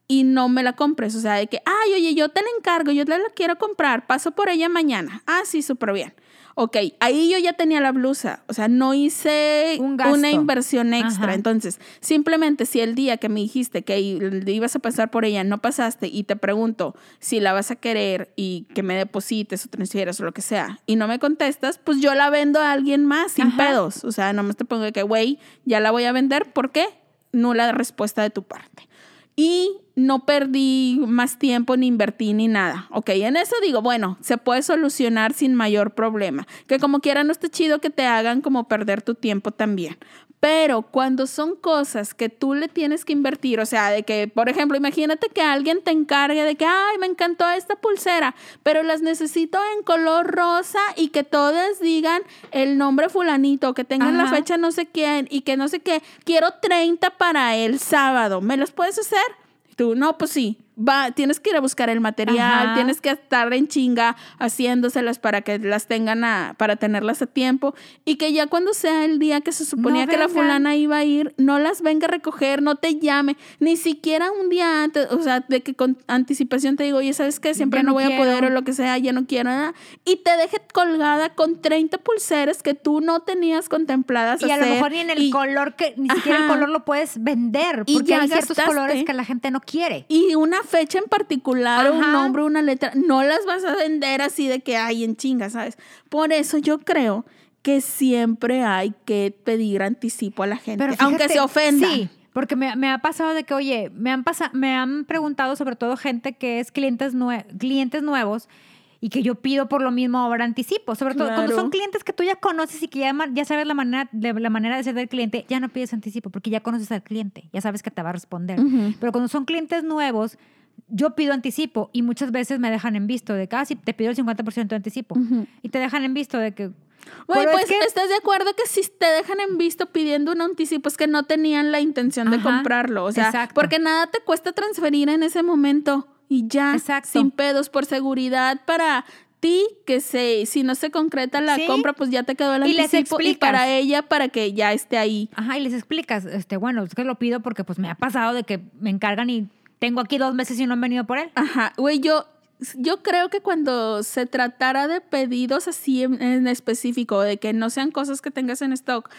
[SPEAKER 1] y no me la compres. O sea, de que, ay, oye, yo te la encargo, yo te la quiero comprar, paso por ella mañana. Ah, sí, súper bien. Ok, ahí yo ya tenía la blusa, o sea, no hice
[SPEAKER 2] Un
[SPEAKER 1] una inversión extra.
[SPEAKER 2] Ajá.
[SPEAKER 1] Entonces, simplemente si el día que me dijiste que ibas a pasar por ella no pasaste y te pregunto si la vas a querer y que me deposites o transfieras o lo que sea y no me contestas, pues yo la vendo a alguien más sin
[SPEAKER 2] Ajá.
[SPEAKER 1] pedos. O sea, nomás te pongo de que, güey, ya la voy a vender. ¿Por qué? Nula respuesta de tu parte. Y no perdí más tiempo ni invertí ni nada. Ok, en eso digo, bueno, se puede solucionar sin mayor problema. Que como quiera no está chido que te hagan como perder tu tiempo también. Pero cuando son cosas que tú le tienes que invertir, o sea, de que, por ejemplo, imagínate que alguien te encargue de que, ay, me encantó esta pulsera, pero las necesito en color rosa y que todas digan el nombre fulanito, que tengan la fecha no sé quién y que no sé qué. Quiero 30 para el sábado. ¿Me las puedes hacer? Tú, no, pues sí. Va, tienes que ir a buscar el material,
[SPEAKER 2] Ajá.
[SPEAKER 1] tienes que estar en chinga haciéndoselas para que las tengan a, para tenerlas a tiempo y que ya cuando sea el día que se suponía
[SPEAKER 2] No
[SPEAKER 1] que la fulana iba a ir, no las venga a recoger, no te llame, ni siquiera un día antes, o sea, de que con anticipación te digo, oye, ¿sabes qué? Siempre
[SPEAKER 2] Ya
[SPEAKER 1] no voy a poder o lo que sea, ya no quiero nada. Y te deje colgada con 30 pulseras que tú no tenías contempladas
[SPEAKER 2] Y a lo mejor ni en el
[SPEAKER 1] y-
[SPEAKER 2] color que, ni siquiera el color lo puedes vender.
[SPEAKER 1] Y
[SPEAKER 2] Porque
[SPEAKER 1] ya
[SPEAKER 2] hay ciertos
[SPEAKER 1] gastaste.
[SPEAKER 2] colores que la gente no quiere.
[SPEAKER 1] Y una fecha en particular, un nombre, una letra, no las vas a vender así de que hay en chinga, ¿sabes? Por eso yo creo que siempre hay que pedir anticipo a la gente,
[SPEAKER 2] Pero
[SPEAKER 1] aunque se ofenda.
[SPEAKER 2] Sí, porque me, me ha pasado de que, oye, me han, pasa, me han preguntado sobre todo gente que es clientes, nue- clientes nuevos y que yo pido por lo mismo ahora anticipo. Sobre todo cuando
[SPEAKER 1] Claro.
[SPEAKER 2] son clientes que tú ya conoces y que ya, ya sabes la manera, de, la manera de ser del cliente, ya no pides anticipo porque ya conoces al cliente, ya sabes que te va a responder.
[SPEAKER 1] Ujú.
[SPEAKER 2] Pero cuando son clientes nuevos, yo pido anticipo y muchas veces me dejan en visto de que, ah, te pido el 50% de anticipo. Y te dejan en visto de que...
[SPEAKER 1] Güey,
[SPEAKER 2] es
[SPEAKER 1] pues
[SPEAKER 2] que-
[SPEAKER 1] estás de acuerdo que si te dejan en visto pidiendo un anticipo es que no tenían la intención de comprarlo. O sea,
[SPEAKER 2] exacto.
[SPEAKER 1] porque nada te cuesta transferir en ese momento y ya,
[SPEAKER 2] Exacto.
[SPEAKER 1] sin pedos, por seguridad para ti, que se, si no se concreta la
[SPEAKER 2] Sí.
[SPEAKER 1] compra, pues ya te quedó el
[SPEAKER 2] Y les
[SPEAKER 1] anticipo. Y
[SPEAKER 2] explicas.
[SPEAKER 1] para ella, para que ya esté ahí.
[SPEAKER 2] Ajá, y les explicas, este, bueno, es que lo pido porque pues me ha pasado de que me encargan y tengo aquí dos meses y no han venido por él.
[SPEAKER 1] Ajá, güey, yo, yo creo que cuando se tratara de pedidos así en, en específico, de que no sean cosas que tengas en stock,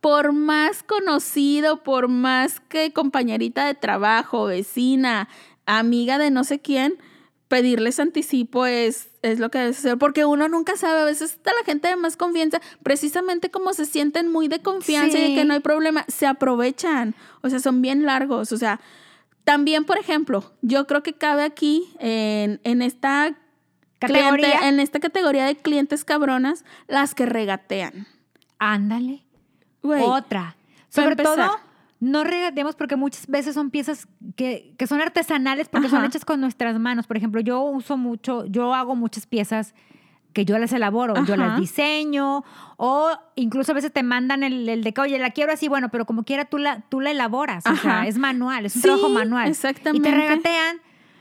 [SPEAKER 1] por más conocido, por más que compañerita de trabajo, vecina, amiga de no sé quién, pedirles anticipo es, es lo que debes hacer, porque uno nunca sabe, a veces está la gente de más confianza, precisamente como se sienten muy de confianza y de que no hay problema, se aprovechan, o sea, son bien largos, o sea, también, por ejemplo, yo creo que cabe aquí en, en esta
[SPEAKER 2] Categoría.
[SPEAKER 1] cliente- en esta categoría de clientes cabronas, las que regatean.
[SPEAKER 2] Ándale. Otra. Sobre todo, no regateemos porque muchas veces son piezas que, que son artesanales porque son hechas con nuestras manos. Por ejemplo, yo uso mucho, yo hago muchas piezas que yo las elaboro, yo las diseño o incluso a veces te mandan el, el de que, oye, la quiero así, bueno, pero como quiera tú la, tú la elaboras, o sea, es manual, es un
[SPEAKER 1] Sí,
[SPEAKER 2] trabajo manual.
[SPEAKER 1] exactamente.
[SPEAKER 2] Y te regatean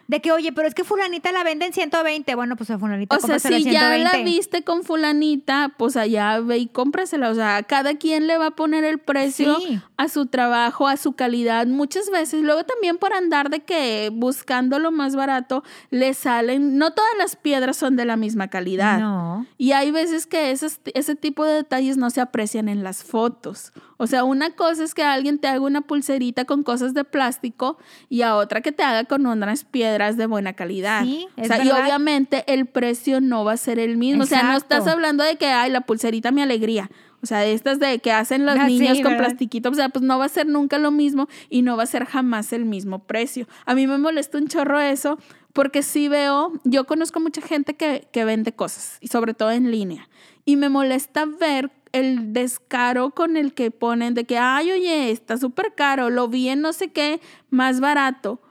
[SPEAKER 2] de que, oye, pero es que fulanita la vende en 120, bueno, pues a fulanita
[SPEAKER 1] O sea, si ya
[SPEAKER 2] 120.
[SPEAKER 1] la viste con fulanita, pues allá ve y cómprasela. O sea, cada quien le va a poner el precio
[SPEAKER 2] Sí.
[SPEAKER 1] a su trabajo, a su calidad. Muchas veces, luego también por andar de que buscando lo más barato, le salen, no todas las piedras son de la misma calidad.
[SPEAKER 2] No.
[SPEAKER 1] Y hay veces que esos- ese tipo de detalles no se aprecian en las fotos. O sea, una cosa es que alguien te haga una pulserita con cosas de plástico y a otra que te haga con unas piedras de buena calidad.
[SPEAKER 2] Sí,
[SPEAKER 1] o sea, y obviamente el precio no va a ser el mismo. O sea, no
[SPEAKER 2] Exacto.
[SPEAKER 1] estás hablando de que, ay, la pulserita mi alegría. O sea, de estas de que hacen los
[SPEAKER 2] Ah, sí,
[SPEAKER 1] niños con
[SPEAKER 2] ¿verdad?
[SPEAKER 1] plastiquito. O sea, pues no va a ser nunca lo mismo y no va a ser jamás el mismo precio. A mí me molesta un chorro eso porque sí veo, yo conozco mucha gente que, que vende cosas, y sobre todo en línea. Y me molesta ver el descaro con el que ponen de que, ay, oye, está súper caro, lo vi en no sé qué, más barato.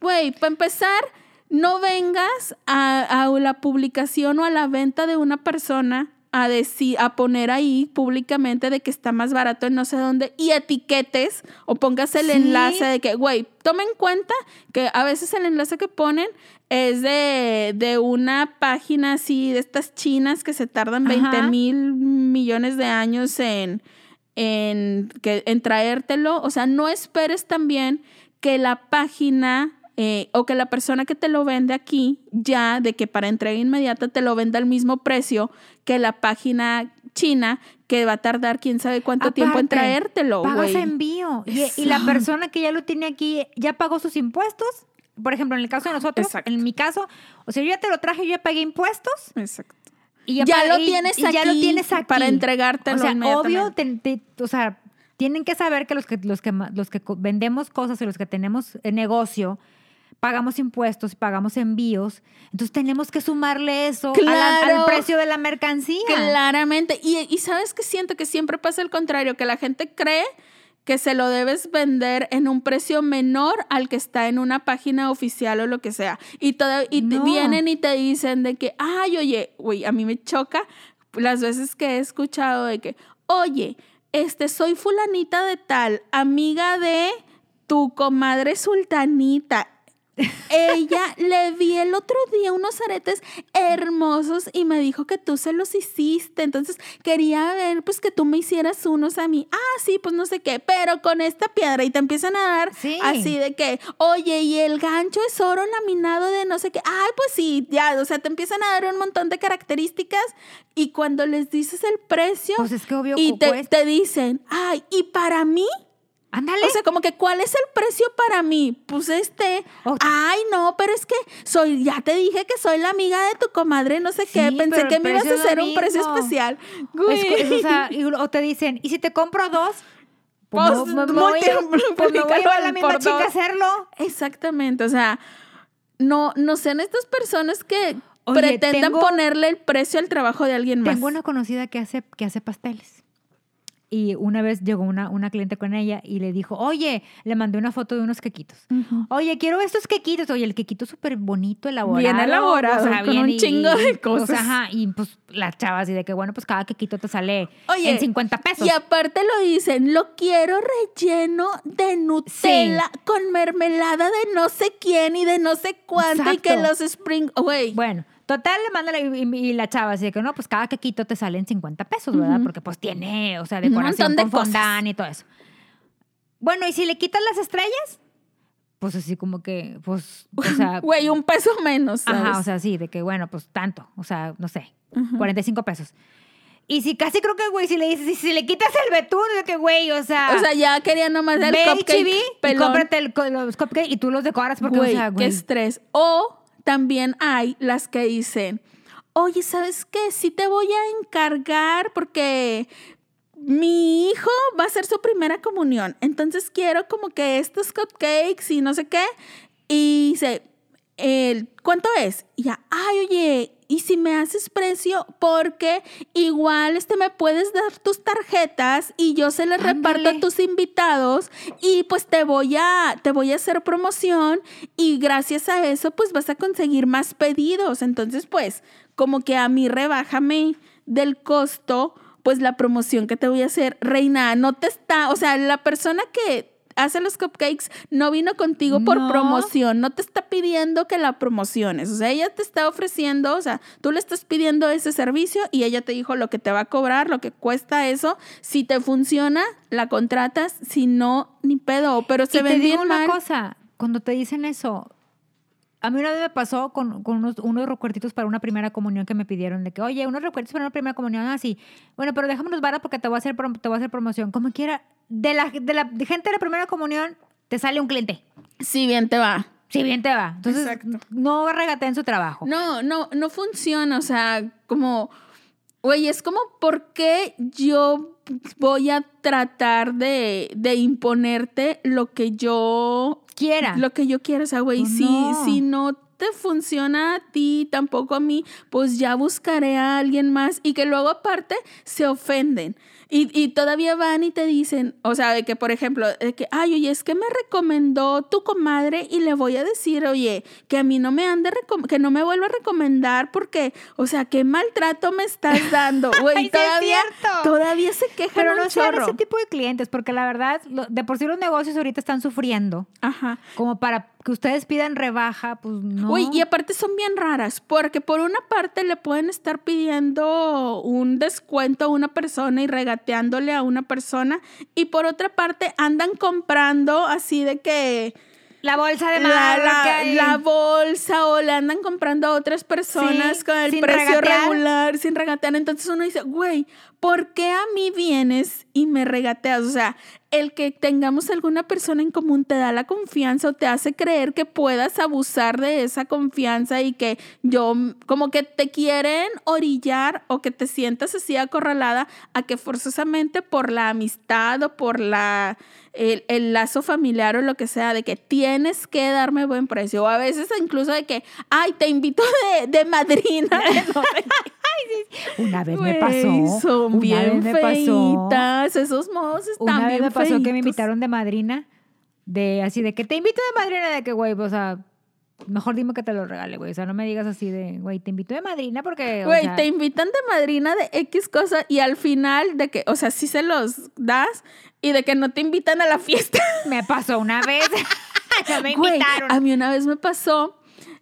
[SPEAKER 1] Güey, para empezar, no vengas a, a la publicación o a la venta de una persona a decir, a poner ahí públicamente de que está más barato en no sé dónde y etiquetes o pongas el
[SPEAKER 2] Sí.
[SPEAKER 1] enlace de que, güey, toma en cuenta que a veces el enlace que ponen es de, de una página así, de estas chinas que se tardan 20
[SPEAKER 2] Ajá.
[SPEAKER 1] mil millones de años en, en, que, en traértelo. O sea, no esperes también que la página eh, o que la persona que te lo vende aquí ya de que para entrega inmediata te lo venda al mismo precio que la página china que va a tardar quién sabe cuánto tiempo en traértelo,
[SPEAKER 2] Pagas
[SPEAKER 1] güey.
[SPEAKER 2] envío. Y, y la persona que ya lo tiene aquí ya pagó sus impuestos. Por ejemplo, en el caso de nosotros,
[SPEAKER 1] Exacto.
[SPEAKER 2] en mi caso, o sea, yo ya te lo traje, yo ya pagué impuestos.
[SPEAKER 1] Exacto.
[SPEAKER 2] Y
[SPEAKER 1] Ya
[SPEAKER 2] pa-
[SPEAKER 1] lo
[SPEAKER 2] y-
[SPEAKER 1] tienes
[SPEAKER 2] y ya lo
[SPEAKER 1] aquí
[SPEAKER 2] tienes aquí.
[SPEAKER 1] para entregártelo
[SPEAKER 2] O sea, obvio,
[SPEAKER 1] inmediatamente.
[SPEAKER 2] te- te- o sea, tienen que saber que los que, los que, los que vendemos cosas y los que tenemos eh, negocio, pagamos impuestos, pagamos envíos. Entonces tenemos que sumarle eso la- al precio de la mercancía.
[SPEAKER 1] Claramente. Y, y sabes que siento que siempre pasa el contrario, que la gente cree que se lo debes vender en un precio menor al que está en una página oficial o lo que sea. Y, todo, y
[SPEAKER 2] No.
[SPEAKER 1] vienen y te dicen de que, ay, oye, güey, a mí me choca las veces que he escuchado de que, oye, este, soy fulanita de tal, amiga de tu comadre sultanita. Ella le vi el otro día unos aretes hermosos y me dijo que tú se los hiciste. Entonces quería ver pues que tú me hicieras unos a mí. Ah, sí, pues no sé qué, pero con esta piedra y te empiezan a dar
[SPEAKER 2] Sí.
[SPEAKER 1] así de que, oye, y el gancho es oro laminado de no sé qué. Ay, pues sí, ya, o sea, te empiezan a dar un montón de características y cuando les dices el precio
[SPEAKER 2] Pues es que obvio
[SPEAKER 1] y te, te dicen, ay, y para mí
[SPEAKER 2] Ándale.
[SPEAKER 1] o sea, como que, ¿cuál es el precio para mí? Pues este, ay, no, pero es que soy, ya te dije que soy la amiga de tu comadre, no sé qué, pensé que me ibas a hacer un precio especial.
[SPEAKER 2] Es-
[SPEAKER 1] Güey.
[SPEAKER 2] es- o, sea, y- o te dicen, ¿y si te compro dos?
[SPEAKER 1] Pues,
[SPEAKER 2] me- me, me voy, a-
[SPEAKER 1] multi-
[SPEAKER 2] pues voy a llevar la misma chica a hacerlo.
[SPEAKER 1] Exactamente, o sea, no, no sean estas personas que
[SPEAKER 2] Oye,
[SPEAKER 1] pretendan
[SPEAKER 2] tengo-
[SPEAKER 1] ponerle el precio al trabajo de alguien más.
[SPEAKER 2] Tengo una conocida que hace, que hace pasteles. Y una vez llegó una, una cliente con ella y le dijo, oye, le mandé una foto de unos quequitos. Oye, quiero estos quequitos. Oye, el quequito súper bonito, elaborado.
[SPEAKER 1] Bien elaborado, con un
[SPEAKER 2] y-
[SPEAKER 1] chingo de
[SPEAKER 2] y- o
[SPEAKER 1] cosas.
[SPEAKER 2] sea, ajá, y pues la chava así de que, bueno, pues cada quequito te sale
[SPEAKER 1] Oye,
[SPEAKER 2] en 50 pesos.
[SPEAKER 1] Y aparte lo dicen, lo quiero relleno de Nutella con mermelada de no sé quién y de no sé cuánto y que los spring, güey.
[SPEAKER 2] Bueno, total, le manda la- y, y la chava así de que no, pues cada quequito te sale en 50 pesos, ¿verdad?
[SPEAKER 1] Ujú.
[SPEAKER 2] Porque pues tiene, o sea, decoración
[SPEAKER 1] de
[SPEAKER 2] con fondant y todo eso. Bueno, ¿y si le quitas las estrellas? Pues así como que, pues, o sea,
[SPEAKER 1] Güey, un peso menos, ¿sabes?
[SPEAKER 2] ajá, o sea, sí, de que bueno, pues tanto, o sea, no sé,
[SPEAKER 1] Ujú.
[SPEAKER 2] 45 pesos. Y si casi creo que, güey, si le dices, si, le quitas el betún, de que, güey, o sea,
[SPEAKER 1] O sea, ya quería nomás el
[SPEAKER 2] ve
[SPEAKER 1] cupcake
[SPEAKER 2] H-E-B y cómprate el- los cupcakes y tú los decoras porque,
[SPEAKER 1] Güey,
[SPEAKER 2] o sea,
[SPEAKER 1] qué
[SPEAKER 2] güey.
[SPEAKER 1] estrés. O también hay las que dicen, oye, ¿sabes qué? Sí te voy a encargar porque mi hijo va a hacer su primera comunión. Entonces quiero como que estos cupcakes y no sé qué. Y dice, el, ¿cuánto es? Y ya, ay, oye, ¿y si me haces precio? Porque igual este me puedes dar tus tarjetas y yo se les reparto a tus invitados y pues te voy a te voy a hacer promoción y gracias a eso pues vas a conseguir más pedidos. Entonces, pues, como que a mí rebájame del costo pues la promoción que te voy a hacer, reina, no te está, o sea, la persona que hace los cupcakes no vino contigo por
[SPEAKER 2] No.
[SPEAKER 1] promoción, no te está pidiendo que la promociones, o sea, ella te está ofreciendo, o sea, tú le estás pidiendo ese servicio y ella te dijo lo que te va a cobrar, lo que cuesta eso, si te funciona, la contratas, si no, ni pedo, pero se
[SPEAKER 2] digo
[SPEAKER 1] bien
[SPEAKER 2] una
[SPEAKER 1] mal.
[SPEAKER 2] cosa, cuando te dicen eso, a mí una vez me pasó con, con unos, unos recuerditos para una primera comunión que me pidieron, de que, oye, unos recuerditos para una primera comunión, así, bueno, pero déjamelos vara porque te voy a hacer, te voy a hacer promoción. Como quiera, de la, de la de gente de la primera comunión, te sale un cliente.
[SPEAKER 1] Si bien te va.
[SPEAKER 2] Si bien te va. Entonces,
[SPEAKER 1] Exacto.
[SPEAKER 2] no regateen su trabajo.
[SPEAKER 1] No, no, no funciona. O sea, como, güey, es como, ¿por qué yo voy a tratar de, de imponerte lo que yo
[SPEAKER 2] Quiera.
[SPEAKER 1] Lo que yo quiero, o sea, güey,
[SPEAKER 2] Pues
[SPEAKER 1] si,
[SPEAKER 2] no.
[SPEAKER 1] si no te funciona a ti, tampoco a mí, pues ya buscaré a alguien más y que luego aparte se ofenden. Y, y todavía van y te dicen, o sea, de que por ejemplo, de que, ay, oye, es que me recomendó tu comadre y le voy a decir, oye, que a mí no me ande, que no me vuelva a recomendar porque, o sea, qué maltrato me estás dando, güey.
[SPEAKER 2] sí es
[SPEAKER 1] todavía,
[SPEAKER 2] cierto.
[SPEAKER 1] todavía se quejan
[SPEAKER 2] Pero no sean ese tipo de clientes, porque la verdad, de por sí los negocios ahorita están sufriendo.
[SPEAKER 1] Ajá.
[SPEAKER 2] Como para que ustedes pidan rebaja, pues no.
[SPEAKER 1] Uy, y aparte son bien raras, porque por una parte le pueden estar pidiendo un descuento a una persona y regateándole a una persona, y por otra parte andan comprando así de que
[SPEAKER 2] la bolsa de
[SPEAKER 1] la,
[SPEAKER 2] marca
[SPEAKER 1] la- la bolsa o le andan comprando a otras personas
[SPEAKER 2] Sí,
[SPEAKER 1] con el precio
[SPEAKER 2] regatear.
[SPEAKER 1] regular, sin regatear. Entonces uno dice, güey, ¿por qué a mí vienes y me regateas? O sea, el que tengamos alguna persona en común te da la confianza o te hace creer que puedas abusar de esa confianza y que yo, como que te quieren orillar o que te sientas así acorralada a que forzosamente por la amistad o por la el, el lazo familiar o lo que sea, de que tienes que darme buen precio. O a veces incluso de que, ay, te invito de, de madrina. de no sé qué.
[SPEAKER 2] Una vez me pasó.
[SPEAKER 1] Son
[SPEAKER 2] una
[SPEAKER 1] bien
[SPEAKER 2] vez me pasó.
[SPEAKER 1] Esos modos están
[SPEAKER 2] Una vez
[SPEAKER 1] bien
[SPEAKER 2] me pasó que me invitaron de madrina, de así de que te invito de madrina, de que, güey, o sea, mejor dime que te lo regale, güey. O sea, no me digas así de, güey, te invito de madrina porque. o
[SPEAKER 1] Güey,
[SPEAKER 2] sea,
[SPEAKER 1] te invitan de madrina de X cosa y al final de que, o sea, sí se los das y de que no te invitan a la fiesta.
[SPEAKER 2] Me pasó una vez. no me
[SPEAKER 1] Güey,
[SPEAKER 2] invitaron.
[SPEAKER 1] a mí una vez me pasó,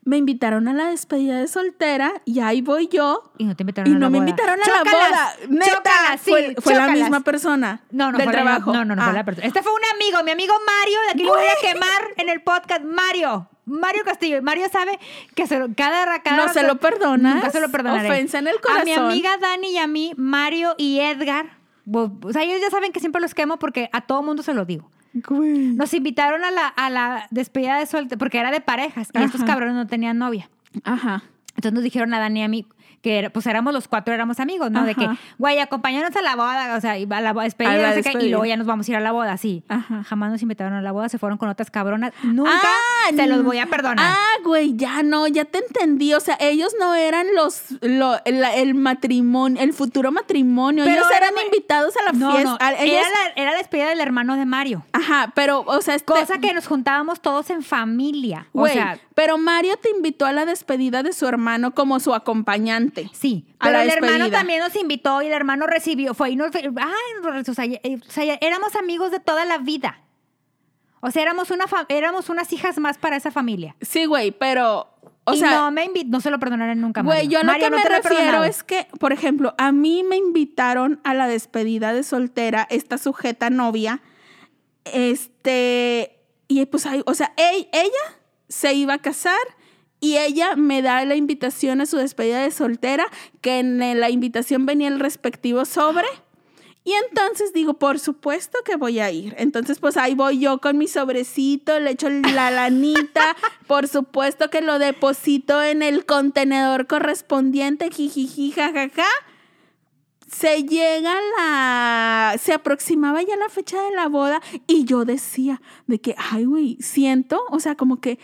[SPEAKER 1] me invitaron a la despedida de soltera y ahí voy yo.
[SPEAKER 2] Y no te invitaron
[SPEAKER 1] Y
[SPEAKER 2] a la
[SPEAKER 1] no me invitaron a
[SPEAKER 2] Chócalas,
[SPEAKER 1] la boda. Neta,
[SPEAKER 2] chócalas, sí,
[SPEAKER 1] fue, fue la misma persona
[SPEAKER 2] No, no
[SPEAKER 1] del
[SPEAKER 2] fue la-
[SPEAKER 1] trabajo.
[SPEAKER 2] no, no, no
[SPEAKER 1] Ah.
[SPEAKER 2] fue la persona. Este fue un amigo, mi amigo Mario, de aquí lo voy a quemar en el podcast. Mario, Mario Castillo. Mario sabe que se lo- cada, cada
[SPEAKER 1] No se lo perdonas.
[SPEAKER 2] Nunca se lo perdonaré.
[SPEAKER 1] Ofensa en el
[SPEAKER 2] A mi
[SPEAKER 1] corazón.
[SPEAKER 2] amiga Dani y a mí, Mario y Edgar. O sea, ellos ya saben que siempre los quemo porque a todo mundo se lo digo.
[SPEAKER 1] Güey.
[SPEAKER 2] Nos invitaron a la, a la despedida de soltero, porque era de parejas, y estos cabrones no tenían novia.
[SPEAKER 1] Ajá.
[SPEAKER 2] Entonces nos dijeron a Dani y a mí que pues éramos los cuatro, éramos amigos, ¿no? De que, güey, acompáñanos a la boda, o sea, a la despedida,
[SPEAKER 1] A la
[SPEAKER 2] qué, y
[SPEAKER 1] despedida.
[SPEAKER 2] luego ya nos vamos a ir a la boda, sí.
[SPEAKER 1] Ajá.
[SPEAKER 2] Jamás nos invitaron a la boda, se fueron con otras cabronas. Nunca
[SPEAKER 1] Ah,
[SPEAKER 2] se los voy a perdonar.
[SPEAKER 1] Ah, güey, ya no, ya te entendí. O sea, ellos no eran los, lo- el, el matrimonio, el futuro matrimonio.
[SPEAKER 2] Pero
[SPEAKER 1] ellos
[SPEAKER 2] era
[SPEAKER 1] eran invitados a la
[SPEAKER 2] no,
[SPEAKER 1] fiesta.
[SPEAKER 2] no,
[SPEAKER 1] ellos-
[SPEAKER 2] era, la, era la despedida del hermano de Mario.
[SPEAKER 1] Ajá, pero, o sea, este-
[SPEAKER 2] Cosa que nos juntábamos todos en familia. O
[SPEAKER 1] Güey,
[SPEAKER 2] sea,
[SPEAKER 1] pero Mario te invitó a la despedida de su hermano como su acompañante.
[SPEAKER 2] Sí, pero el hermano también nos invitó y el hermano recibió, fue y nos, ay, o sea, eh, o sea, éramos amigos de toda la vida. O sea, éramos, una éramos unas hijas más para esa familia.
[SPEAKER 1] Sí, güey, pero, o
[SPEAKER 2] y
[SPEAKER 1] sea,
[SPEAKER 2] no me no se lo perdonaré nunca más.
[SPEAKER 1] Güey, yo lo
[SPEAKER 2] Mario,
[SPEAKER 1] que
[SPEAKER 2] no
[SPEAKER 1] me
[SPEAKER 2] te
[SPEAKER 1] refiero es que, por ejemplo, a mí me invitaron a la despedida de soltera, esta sujeta novia, este, y pues, o sea, ella se iba a casar y ella me da la invitación a su despedida de soltera, que en la invitación venía el respectivo sobre. Y entonces digo, por supuesto que voy a ir. Entonces, pues ahí voy yo con mi sobrecito, le echo la lanita, por supuesto que lo deposito en el contenedor correspondiente, jijiji, jajaja. Se llega la. Se aproximaba ya la fecha de la boda y yo decía de que, ay, güey, siento, o sea, como que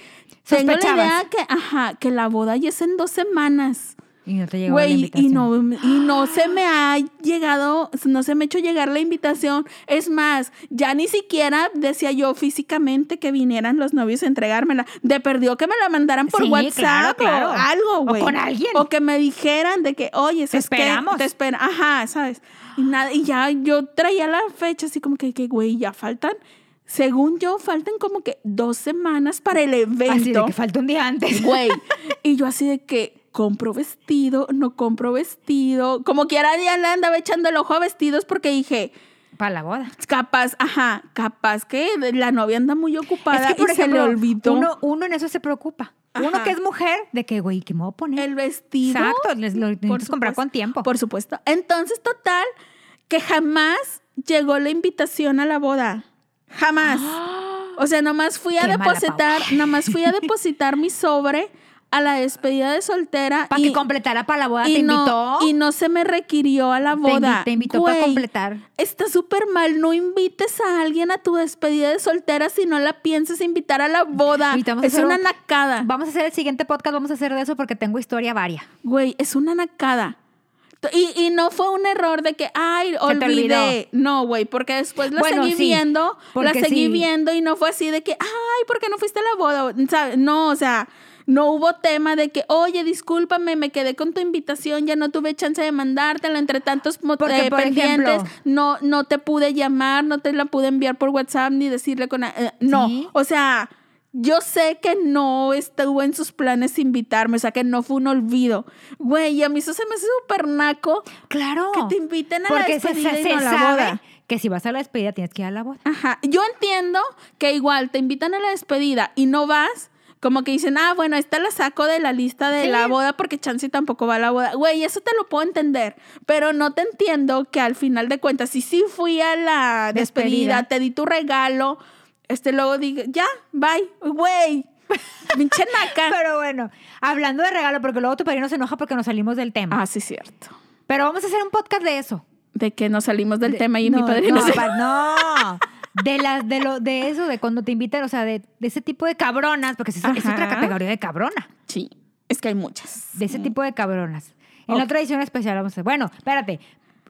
[SPEAKER 1] tengo la idea que, ajá, que la boda ya es en dos semanas.
[SPEAKER 2] Y no te llegó la
[SPEAKER 1] Güey, y
[SPEAKER 2] invitación.
[SPEAKER 1] no, y no se me ha llegado, no se me ha hecho llegar la invitación. Es más, ya ni siquiera decía yo físicamente que vinieran los novios a entregármela. De perdió que me la mandaran por
[SPEAKER 2] Sí,
[SPEAKER 1] WhatsApp
[SPEAKER 2] claro, claro.
[SPEAKER 1] o algo,
[SPEAKER 2] O
[SPEAKER 1] güey.
[SPEAKER 2] con alguien.
[SPEAKER 1] O que me dijeran de que, oye,
[SPEAKER 2] esperamos.
[SPEAKER 1] Te espera. Ajá, ¿sabes? Y nada, y ya yo traía la fecha así como que, que, güey, ya faltan, según yo, faltan como que dos semanas para el evento.
[SPEAKER 2] Así de que falta un día antes.
[SPEAKER 1] Güey. Y yo así de que compro vestido, no compro vestido. Como quiera le andaba echando el ojo a vestidos porque dije,
[SPEAKER 2] Para la boda.
[SPEAKER 1] capaz, ajá, capaz que la novia anda muy ocupada
[SPEAKER 2] Es que, por
[SPEAKER 1] y
[SPEAKER 2] ejemplo,
[SPEAKER 1] se le olvidó
[SPEAKER 2] Uno, uno en eso se preocupa. Uno que es mujer, de que, güey, ¿qué me voy a poner?
[SPEAKER 1] el vestido.
[SPEAKER 2] Exacto, les lo necesitas comprar con tiempo.
[SPEAKER 1] Por supuesto. Entonces, total, que jamás llegó la invitación a la boda. Jamás. O sea, nomás fui a
[SPEAKER 2] Qué
[SPEAKER 1] depositar, nomás fui a depositar mi sobre a la despedida de soltera.
[SPEAKER 2] Para que completara para la boda,
[SPEAKER 1] y
[SPEAKER 2] te
[SPEAKER 1] no,
[SPEAKER 2] invitó.
[SPEAKER 1] Y no se me requirió a la boda.
[SPEAKER 2] te invitó para completar.
[SPEAKER 1] Está súper mal. No invites a alguien a tu despedida de soltera si no la piensas invitar a la boda. Es una
[SPEAKER 2] un-
[SPEAKER 1] nacada.
[SPEAKER 2] Vamos a hacer el siguiente podcast, vamos a hacer de eso porque tengo historia varia.
[SPEAKER 1] Güey, es una nacada. Y, y no fue un error de que, ay, olvidé. No, güey, porque después la
[SPEAKER 2] Bueno,
[SPEAKER 1] seguí
[SPEAKER 2] sí,
[SPEAKER 1] viendo, la seguí
[SPEAKER 2] sí.
[SPEAKER 1] viendo y no fue así de que, ay, ¿por qué no fuiste a la boda? No, o sea, no hubo tema de que, oye, discúlpame, me quedé con tu invitación, ya no tuve chance de mandártela, entre tantos
[SPEAKER 2] Porque,
[SPEAKER 1] eh,
[SPEAKER 2] por
[SPEAKER 1] pendientes,
[SPEAKER 2] ejemplo-
[SPEAKER 1] no, no te pude llamar, no te la pude enviar por WhatsApp ni decirle con... eh, no,
[SPEAKER 2] Sí.
[SPEAKER 1] o sea... Yo sé que no estuvo en sus planes invitarme, o sea, que no fue un olvido. Güey, y a mí eso se me hace súper naco.
[SPEAKER 2] Claro.
[SPEAKER 1] Que te inviten a
[SPEAKER 2] Porque
[SPEAKER 1] la
[SPEAKER 2] se-
[SPEAKER 1] despedida
[SPEAKER 2] se,
[SPEAKER 1] y
[SPEAKER 2] se
[SPEAKER 1] no a la
[SPEAKER 2] sabe
[SPEAKER 1] boda.
[SPEAKER 2] que si vas a la despedida tienes que ir a la boda.
[SPEAKER 1] Ajá. Yo entiendo que igual te invitan a la despedida y no vas, como que dicen, ah, bueno, esta la saco de la lista de
[SPEAKER 2] Sí.
[SPEAKER 1] la boda porque Chansey tampoco va a la boda. Güey, eso te lo puedo entender, pero no te entiendo que al final de cuentas, si sí fui a la despedida,
[SPEAKER 2] Despedida.
[SPEAKER 1] te di tu regalo, este luego diga, ya, bye, güey, pinche naca.
[SPEAKER 2] Pero bueno, hablando de regalo, porque luego tu padrino se enoja porque nos salimos del tema.
[SPEAKER 1] ah, sí, cierto.
[SPEAKER 2] Pero vamos a hacer un podcast de eso.
[SPEAKER 1] De que nos salimos del
[SPEAKER 2] De-
[SPEAKER 1] tema y mi
[SPEAKER 2] no,
[SPEAKER 1] padrino
[SPEAKER 2] no,
[SPEAKER 1] se-
[SPEAKER 2] no. De las, de lo, de eso, de cuando te invitan, o sea, de, de ese tipo de cabronas, porque es, otra categoría de cabrona.
[SPEAKER 1] Sí, es que hay muchas.
[SPEAKER 2] De ese tipo de cabronas. En la
[SPEAKER 1] Ok.
[SPEAKER 2] otra edición especial vamos a hacer. Bueno, espérate.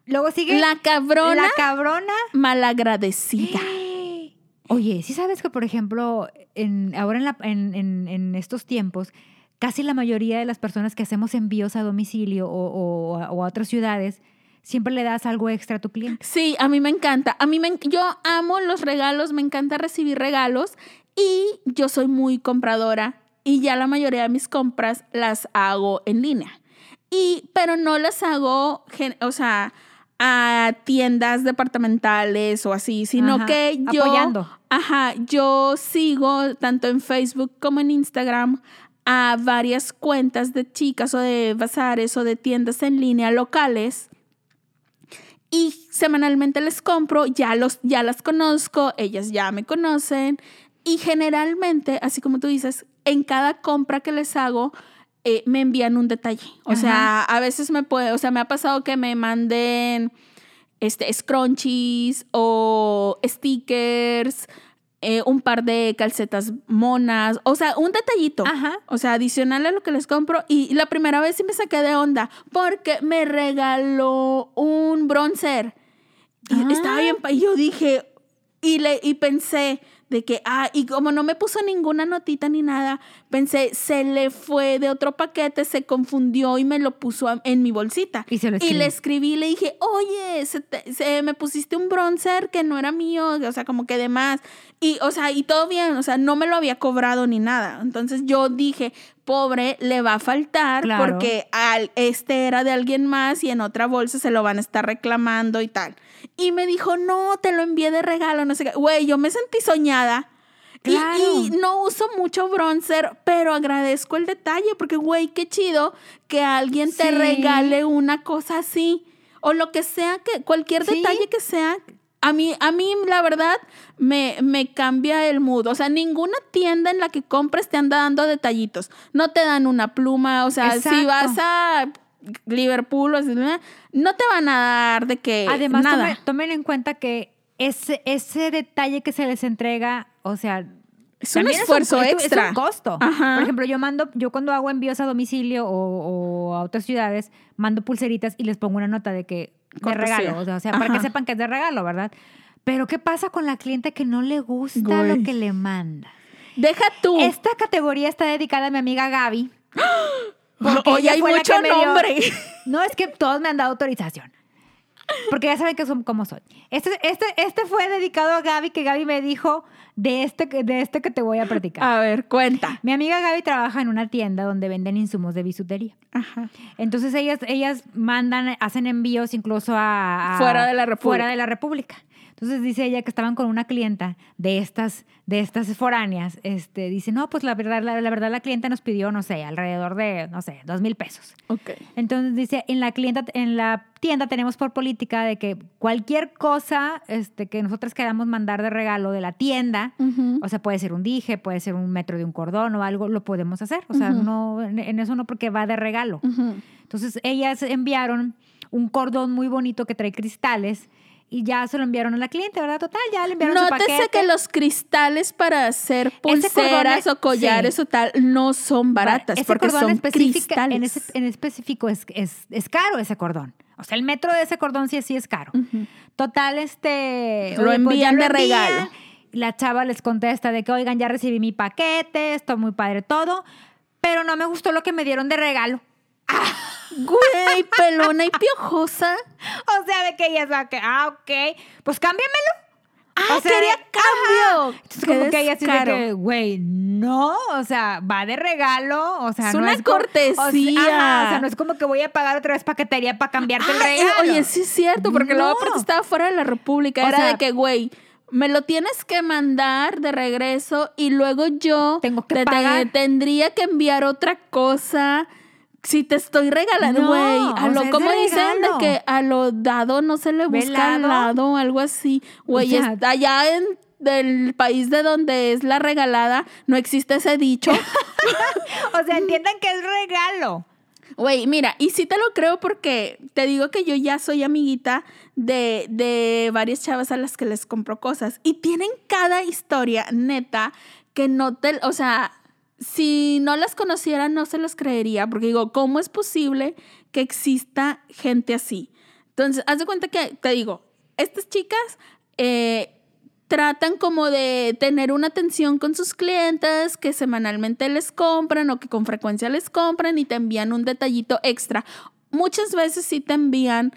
[SPEAKER 2] Luego sigue
[SPEAKER 1] La cabrona
[SPEAKER 2] la cabrona.
[SPEAKER 1] malagradecida.
[SPEAKER 2] Oye, sí sabes que, por ejemplo, en, ahora en, la- en- en- en estos tiempos, casi la mayoría de las personas que hacemos envíos a domicilio o, o a- o a otras ciudades, siempre le das algo extra a tu cliente.
[SPEAKER 1] Sí, a mí me encanta. A mí me, yo amo los regalos, me encanta recibir regalos y yo soy muy compradora y ya la mayoría de mis compras las hago en línea. Y pero no las hago, o sea, a tiendas departamentales o así, sino
[SPEAKER 2] Ajá,
[SPEAKER 1] que yo
[SPEAKER 2] apoyando.
[SPEAKER 1] Ajá, yo sigo tanto en Facebook como en Instagram a varias cuentas de chicas o de bazares o de tiendas en línea locales y semanalmente les compro, ya, los, ya las conozco, ellas ya me conocen y generalmente, así como tú dices, en cada compra que les hago, eh, me envían un detalle. O
[SPEAKER 2] Ajá.
[SPEAKER 1] sea, a veces me puede, o sea, me ha pasado que me manden este, scrunchies o stickers, eh, un par de calcetas monas, o sea, un detallito.
[SPEAKER 2] Ajá.
[SPEAKER 1] O sea, adicional a lo que les compro. Y la primera vez sí me saqué de onda porque me regaló un bronzer. Y
[SPEAKER 2] Ah.
[SPEAKER 1] estaba bien, y yo dije, y, le, y pensé de que, ah, y como no me puso ninguna notita ni nada, pensé, se le fue de otro paquete, se confundió y me lo puso a- en mi bolsita.
[SPEAKER 2] Y se lo
[SPEAKER 1] Y
[SPEAKER 2] escribí.
[SPEAKER 1] le escribí, le dije, oye, se te- se- me pusiste un bronzer que no era mío, o sea, como que de más. Y, o sea, y todo bien, o sea, no me lo había cobrado ni nada. Entonces yo dije, pobre, le va a faltar
[SPEAKER 2] Claro.
[SPEAKER 1] porque al, este era de alguien más y en otra bolsa se lo van a estar reclamando y tal. Y me dijo, no, te lo envié de regalo, no sé qué. Güey, yo me sentí soñada. Y-
[SPEAKER 2] Claro.
[SPEAKER 1] Y, no uso mucho bronzer, pero agradezco el detalle porque, güey, qué chido que alguien te
[SPEAKER 2] Sí.
[SPEAKER 1] regale una cosa así. O lo que sea, que cualquier
[SPEAKER 2] Sí.
[SPEAKER 1] detalle que sea. A mí, a mí, la verdad, me, me cambia el mood. O sea, ninguna tienda en la que compres te anda dando detallitos. No te dan una pluma. O sea, si vas a Liverpool o así, no te van a dar de que
[SPEAKER 2] Además,
[SPEAKER 1] nada.
[SPEAKER 2] tomen, tomen en cuenta que ese, ese detalle que se les entrega, o sea,
[SPEAKER 1] Es un esfuerzo
[SPEAKER 2] es un,
[SPEAKER 1] extra.
[SPEAKER 2] Es un costo.
[SPEAKER 1] Ajá.
[SPEAKER 2] Por ejemplo, yo mando, yo cuando hago envíos a domicilio o, o a otras ciudades, mando pulseritas y les pongo una nota de que de regalo, o sea, o sea, para que sepan que es de regalo, ¿verdad? Pero ¿qué pasa con la cliente que no le gusta lo que le manda?
[SPEAKER 1] Deja tú.
[SPEAKER 2] Esta categoría está dedicada a mi amiga Gaby. porque ella
[SPEAKER 1] hay mucho
[SPEAKER 2] me dio-
[SPEAKER 1] nombre.
[SPEAKER 2] No, es que todos me han dado autorización. Porque ya saben que son como soy. Este, este, este fue dedicado a Gaby, que Gaby me dijo de este, que- de este que te voy a platicar.
[SPEAKER 1] A ver, cuenta.
[SPEAKER 2] Mi amiga Gaby trabaja en una tienda donde venden insumos de bisutería.
[SPEAKER 1] Ajá.
[SPEAKER 2] Entonces ellas, ellas mandan, hacen envíos incluso a, a-
[SPEAKER 1] Fuera de la República.
[SPEAKER 2] Fuera de la República. Entonces dice ella que estaban con una clienta de estas, de estas foráneas. Este, dice, no, pues la verdad, la, la verdad la clienta nos pidió, no sé, alrededor de, no sé, dos mil pesos.
[SPEAKER 1] Ok.
[SPEAKER 2] Entonces dice, en la clienta, en la tienda tenemos por política de que cualquier cosa este, que nosotros queramos mandar de regalo de la tienda,
[SPEAKER 1] Ujú.
[SPEAKER 2] o sea, puede ser un dije, puede ser un metro de un cordón o algo, lo podemos hacer. O sea,
[SPEAKER 1] Ujú.
[SPEAKER 2] no, en, eso no porque va de regalo.
[SPEAKER 1] Ujú.
[SPEAKER 2] Entonces ellas enviaron un cordón muy bonito que trae cristales y ya se lo enviaron a la cliente, ¿verdad? Total, ya le enviaron su
[SPEAKER 1] Nótese
[SPEAKER 2] paquete.
[SPEAKER 1] que los cristales para hacer pulseras
[SPEAKER 2] es-
[SPEAKER 1] o collares
[SPEAKER 2] sí.
[SPEAKER 1] o tal no son baratas
[SPEAKER 2] Ese
[SPEAKER 1] porque son cristales.
[SPEAKER 2] En, ese- en específico es, es, es caro ese cordón. O sea, el metro de ese cordón sí, sí es caro. Total, este...
[SPEAKER 1] Lo
[SPEAKER 2] oye, pues,
[SPEAKER 1] envían
[SPEAKER 2] lo
[SPEAKER 1] de
[SPEAKER 2] envían.
[SPEAKER 1] regalo.
[SPEAKER 2] La chava les contesta de que, oigan, ya recibí mi paquete, estoy muy padre todo, pero no me gustó lo que me dieron de regalo.
[SPEAKER 1] Güey, pelona y piojosa.
[SPEAKER 2] O sea, de que ella sabe que, ah, ok, pues cámbiamelo.
[SPEAKER 1] Ah,
[SPEAKER 2] O sea,
[SPEAKER 1] quería
[SPEAKER 2] de-
[SPEAKER 1] cambio.
[SPEAKER 2] Entonces, como que ella
[SPEAKER 1] descaro.
[SPEAKER 2] que, güey, no, o sea, va de regalo, o sea,
[SPEAKER 1] Es
[SPEAKER 2] no
[SPEAKER 1] una
[SPEAKER 2] es co- o sea,
[SPEAKER 1] cortesía.
[SPEAKER 2] ajá, o sea, no es como que voy a pagar otra vez paquetería para cambiarte el regalo.
[SPEAKER 1] Oye, sí es cierto, porque luego
[SPEAKER 2] No.
[SPEAKER 1] aparte estaba fuera de la República.
[SPEAKER 2] O
[SPEAKER 1] Era
[SPEAKER 2] sea-
[SPEAKER 1] de que, güey, me lo tienes que mandar de regreso y luego yo
[SPEAKER 2] Tengo que
[SPEAKER 1] te- te-
[SPEAKER 2] pagar.
[SPEAKER 1] tendría que enviar otra cosa. Si te estoy regalando,
[SPEAKER 2] No,
[SPEAKER 1] güey,
[SPEAKER 2] o
[SPEAKER 1] a lo como dicen de que a lo dado no se le busca al lado, algo así. Güey,
[SPEAKER 2] sea-
[SPEAKER 1] está allá en del país de donde es la regalada, no existe ese dicho.
[SPEAKER 2] O sea, entiendan que es regalo.
[SPEAKER 1] Güey, mira, y sí te lo creo porque te digo que yo ya soy amiguita de, de varias chavas a las que les compro cosas y tienen cada historia neta que no te, o sea, si no las conociera no se las creería porque digo, ¿cómo es posible que exista gente así? Entonces, haz de cuenta que, te digo, estas chicas eh, tratan como de tener una atención con sus clientes que semanalmente les compran o que con frecuencia les compran y te envían un detallito extra. Muchas veces sí te envían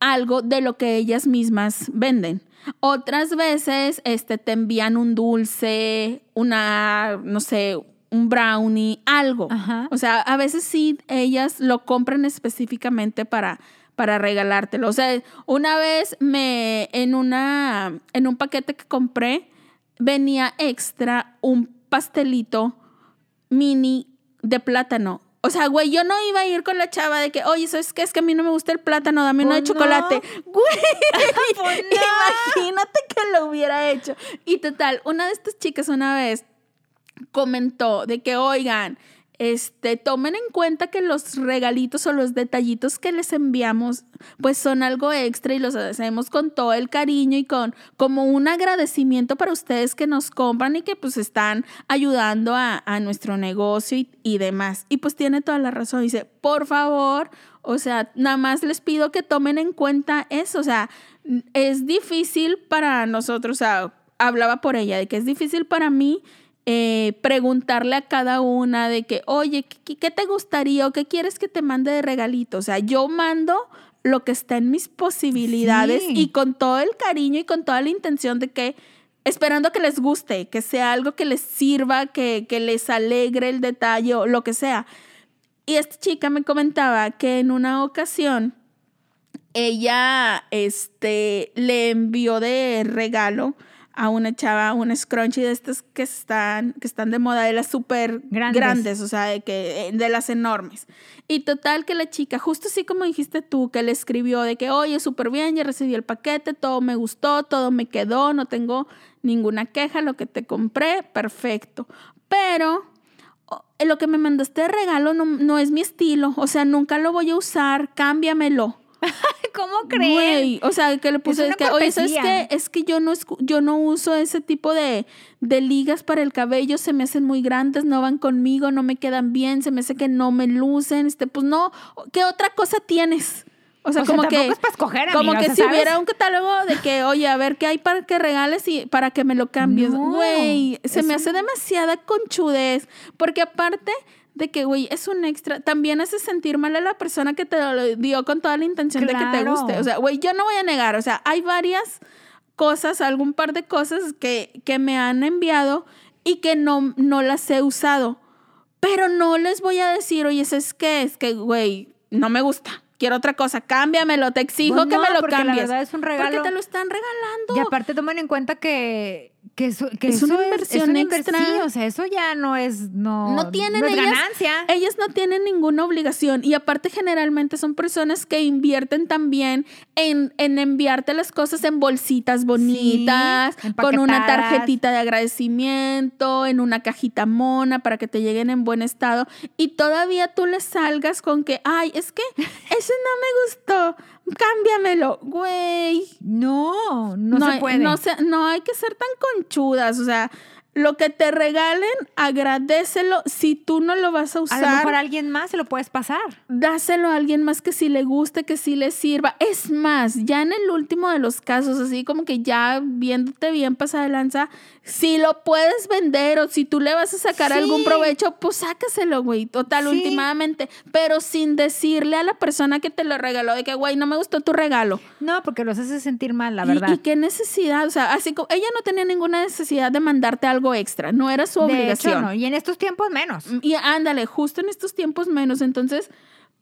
[SPEAKER 1] algo de lo que ellas mismas venden. Otras veces este, te envían un dulce, una, no sé, un brownie, algo.
[SPEAKER 2] Ajá.
[SPEAKER 1] O sea, a veces sí ellas lo compran específicamente para, para regalártelo. O sea, una vez me en una en un paquete que compré venía extra un pastelito mini de plátano. O sea, güey, yo no iba a ir con la chava de que, oye, ¿sabes qué? Es que a mí no me gusta el plátano, dame uno de
[SPEAKER 2] Pues no.
[SPEAKER 1] chocolate. Güey,
[SPEAKER 2] Pues no.
[SPEAKER 1] imagínate que lo hubiera hecho. Y total, una de estas chicas una vez comentó de que, oigan, este, tomen en cuenta que los regalitos o los detallitos que les enviamos, pues son algo extra y los hacemos con todo el cariño y con como un agradecimiento para ustedes que nos compran y que pues están ayudando a, a nuestro negocio y, y demás. Y pues tiene toda la razón. Dice, por favor, o sea, nada más les pido que tomen en cuenta eso. O sea, es difícil para nosotros, o sea, hablaba por ella, de que es difícil para mí eh, preguntarle a cada una de que, oye, ¿qué, qué te gustaría o qué quieres que te mande de regalito? O sea, yo mando lo que está en mis posibilidades
[SPEAKER 2] Sí.
[SPEAKER 1] y con todo el cariño y con toda la intención de que, esperando que les guste, que sea algo que les sirva, que, que les alegre el detalle o lo que sea. Y esta chica me comentaba que en una ocasión ella este, le envió de regalo a una chava un scrunchie de estas que están, que están de moda, de las súper
[SPEAKER 2] Grandes.
[SPEAKER 1] grandes. o sea, de, que, eh, de las enormes. Y total que la chica, justo así como dijiste tú, que le escribió de que, oye, súper bien, ya recibí el paquete, todo me gustó, todo me quedó, no tengo ninguna queja, lo que te compré, perfecto. Pero o- lo que me mandaste de regalo no, no es mi estilo, o sea, nunca lo voy a usar, cámbiamelo.
[SPEAKER 2] ¿Cómo creen?
[SPEAKER 1] Güey, o sea, que le puse es que, oye, ¿sabes
[SPEAKER 2] cortesía.
[SPEAKER 1] qué? Es que yo no, escu- yo no uso ese tipo de, de ligas para el cabello, se me hacen muy grandes, no van conmigo, no me quedan bien, se me hace que no me lucen, este, pues no, ¿qué otra cosa tienes? O sea,
[SPEAKER 2] O sea,
[SPEAKER 1] como que,
[SPEAKER 2] tampoco es para escoger,
[SPEAKER 1] como
[SPEAKER 2] o
[SPEAKER 1] que
[SPEAKER 2] sea,
[SPEAKER 1] si
[SPEAKER 2] ¿sabes?
[SPEAKER 1] hubiera un catálogo de que, oye, a ver qué hay para que regales y para que me lo cambies.
[SPEAKER 2] No,
[SPEAKER 1] Güey, se me hace demasiada conchudez, porque aparte de que, güey, es un extra, también hace sentir mal a la persona que te lo dio con toda la intención de que te guste. O sea, güey, yo no voy a negar, o sea, hay varias cosas, algún par de cosas que, que me han enviado y que no, no las he usado. Pero no les voy a decir, oye, ¿es que Es que, güey, no me gusta. Quiero otra cosa, cámbiamelo, te exijo
[SPEAKER 2] Pues
[SPEAKER 1] que me lo
[SPEAKER 2] porque la
[SPEAKER 1] cambies.
[SPEAKER 2] verdad es un regalo.
[SPEAKER 1] Porque te lo están regalando.
[SPEAKER 2] Y aparte tomen en cuenta que, que, eso, que
[SPEAKER 1] Es una
[SPEAKER 2] eso
[SPEAKER 1] inversión
[SPEAKER 2] es una
[SPEAKER 1] extra.
[SPEAKER 2] inversión, o sea, eso ya no es, no,
[SPEAKER 1] no tienen
[SPEAKER 2] no es
[SPEAKER 1] ellas,
[SPEAKER 2] ganancia.
[SPEAKER 1] ellas no tienen ninguna obligación y aparte generalmente son personas que invierten también en, en enviarte las cosas en bolsitas bonitas, con una tarjetita de agradecimiento, en una cajita mona para que te lleguen en buen estado y todavía tú les salgas con que, ay, es que ese no me gustó, cámbiamelo, güey.
[SPEAKER 2] No, no, se
[SPEAKER 1] hay-
[SPEAKER 2] puede.
[SPEAKER 1] No, se- no hay que ser tan conchudas. O sea, lo que te regalen, agradecelo. Si tú no lo vas a
[SPEAKER 2] a lo
[SPEAKER 1] usar,
[SPEAKER 2] mejor a alguien más se lo puedes pasar.
[SPEAKER 1] dáselo a alguien más que sí le guste, que sí le sirva. Es más, ya en el último de los casos, así como que ya viéndote bien pasada de lanza, si lo puedes vender o si tú le vas a sacar
[SPEAKER 2] Sí.
[SPEAKER 1] algún provecho, pues sácaselo, güey. Total,
[SPEAKER 2] Sí.
[SPEAKER 1] últimamente. Pero sin decirle a la persona que te lo regaló de que, güey, no me gustó tu regalo.
[SPEAKER 2] No, porque los hace sentir mal, la verdad.
[SPEAKER 1] Y, qué necesidad, o sea, así como ella no tenía ninguna necesidad de mandarte algo extra, no era su
[SPEAKER 2] de
[SPEAKER 1] obligación.
[SPEAKER 2] hecho, no. Y en estos tiempos menos.
[SPEAKER 1] Y ándale, justo en estos tiempos menos. Entonces,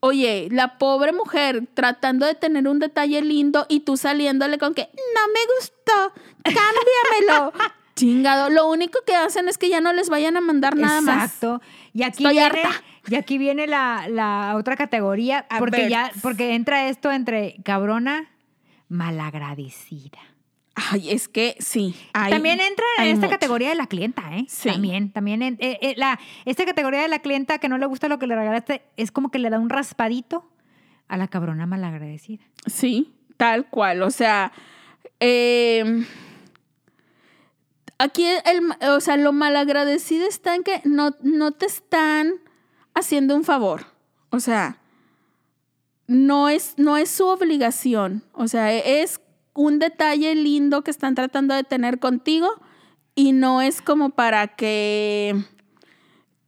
[SPEAKER 1] oye, la pobre mujer tratando de tener un detalle lindo y tú saliéndole con que no me gustó, cámbiamelo. Chingado, lo único que hacen es que ya no les vayan a mandar nada más.
[SPEAKER 2] Exacto. Y aquí
[SPEAKER 1] Estoy
[SPEAKER 2] viene,
[SPEAKER 1] harta.
[SPEAKER 2] y aquí viene la, la otra categoría,
[SPEAKER 1] A
[SPEAKER 2] porque
[SPEAKER 1] ver.
[SPEAKER 2] ya, porque entra esto entre cabrona, malagradecida.
[SPEAKER 1] Ay, es que sí. hay-
[SPEAKER 2] también entra en esta
[SPEAKER 1] mucho.
[SPEAKER 2] categoría de la clienta, ¿eh?
[SPEAKER 1] Sí.
[SPEAKER 2] También, también. en- eh, eh, la, esta categoría de la clienta que no le gusta lo que le regalaste es como que le da un raspadito a la cabrona malagradecida.
[SPEAKER 1] Sí, tal cual. O sea, eh, aquí el, o sea, lo malagradecido está en que no, no te están haciendo un favor. O sea, no es, no es su obligación. O sea, es un detalle lindo que están tratando de tener contigo y no es como para que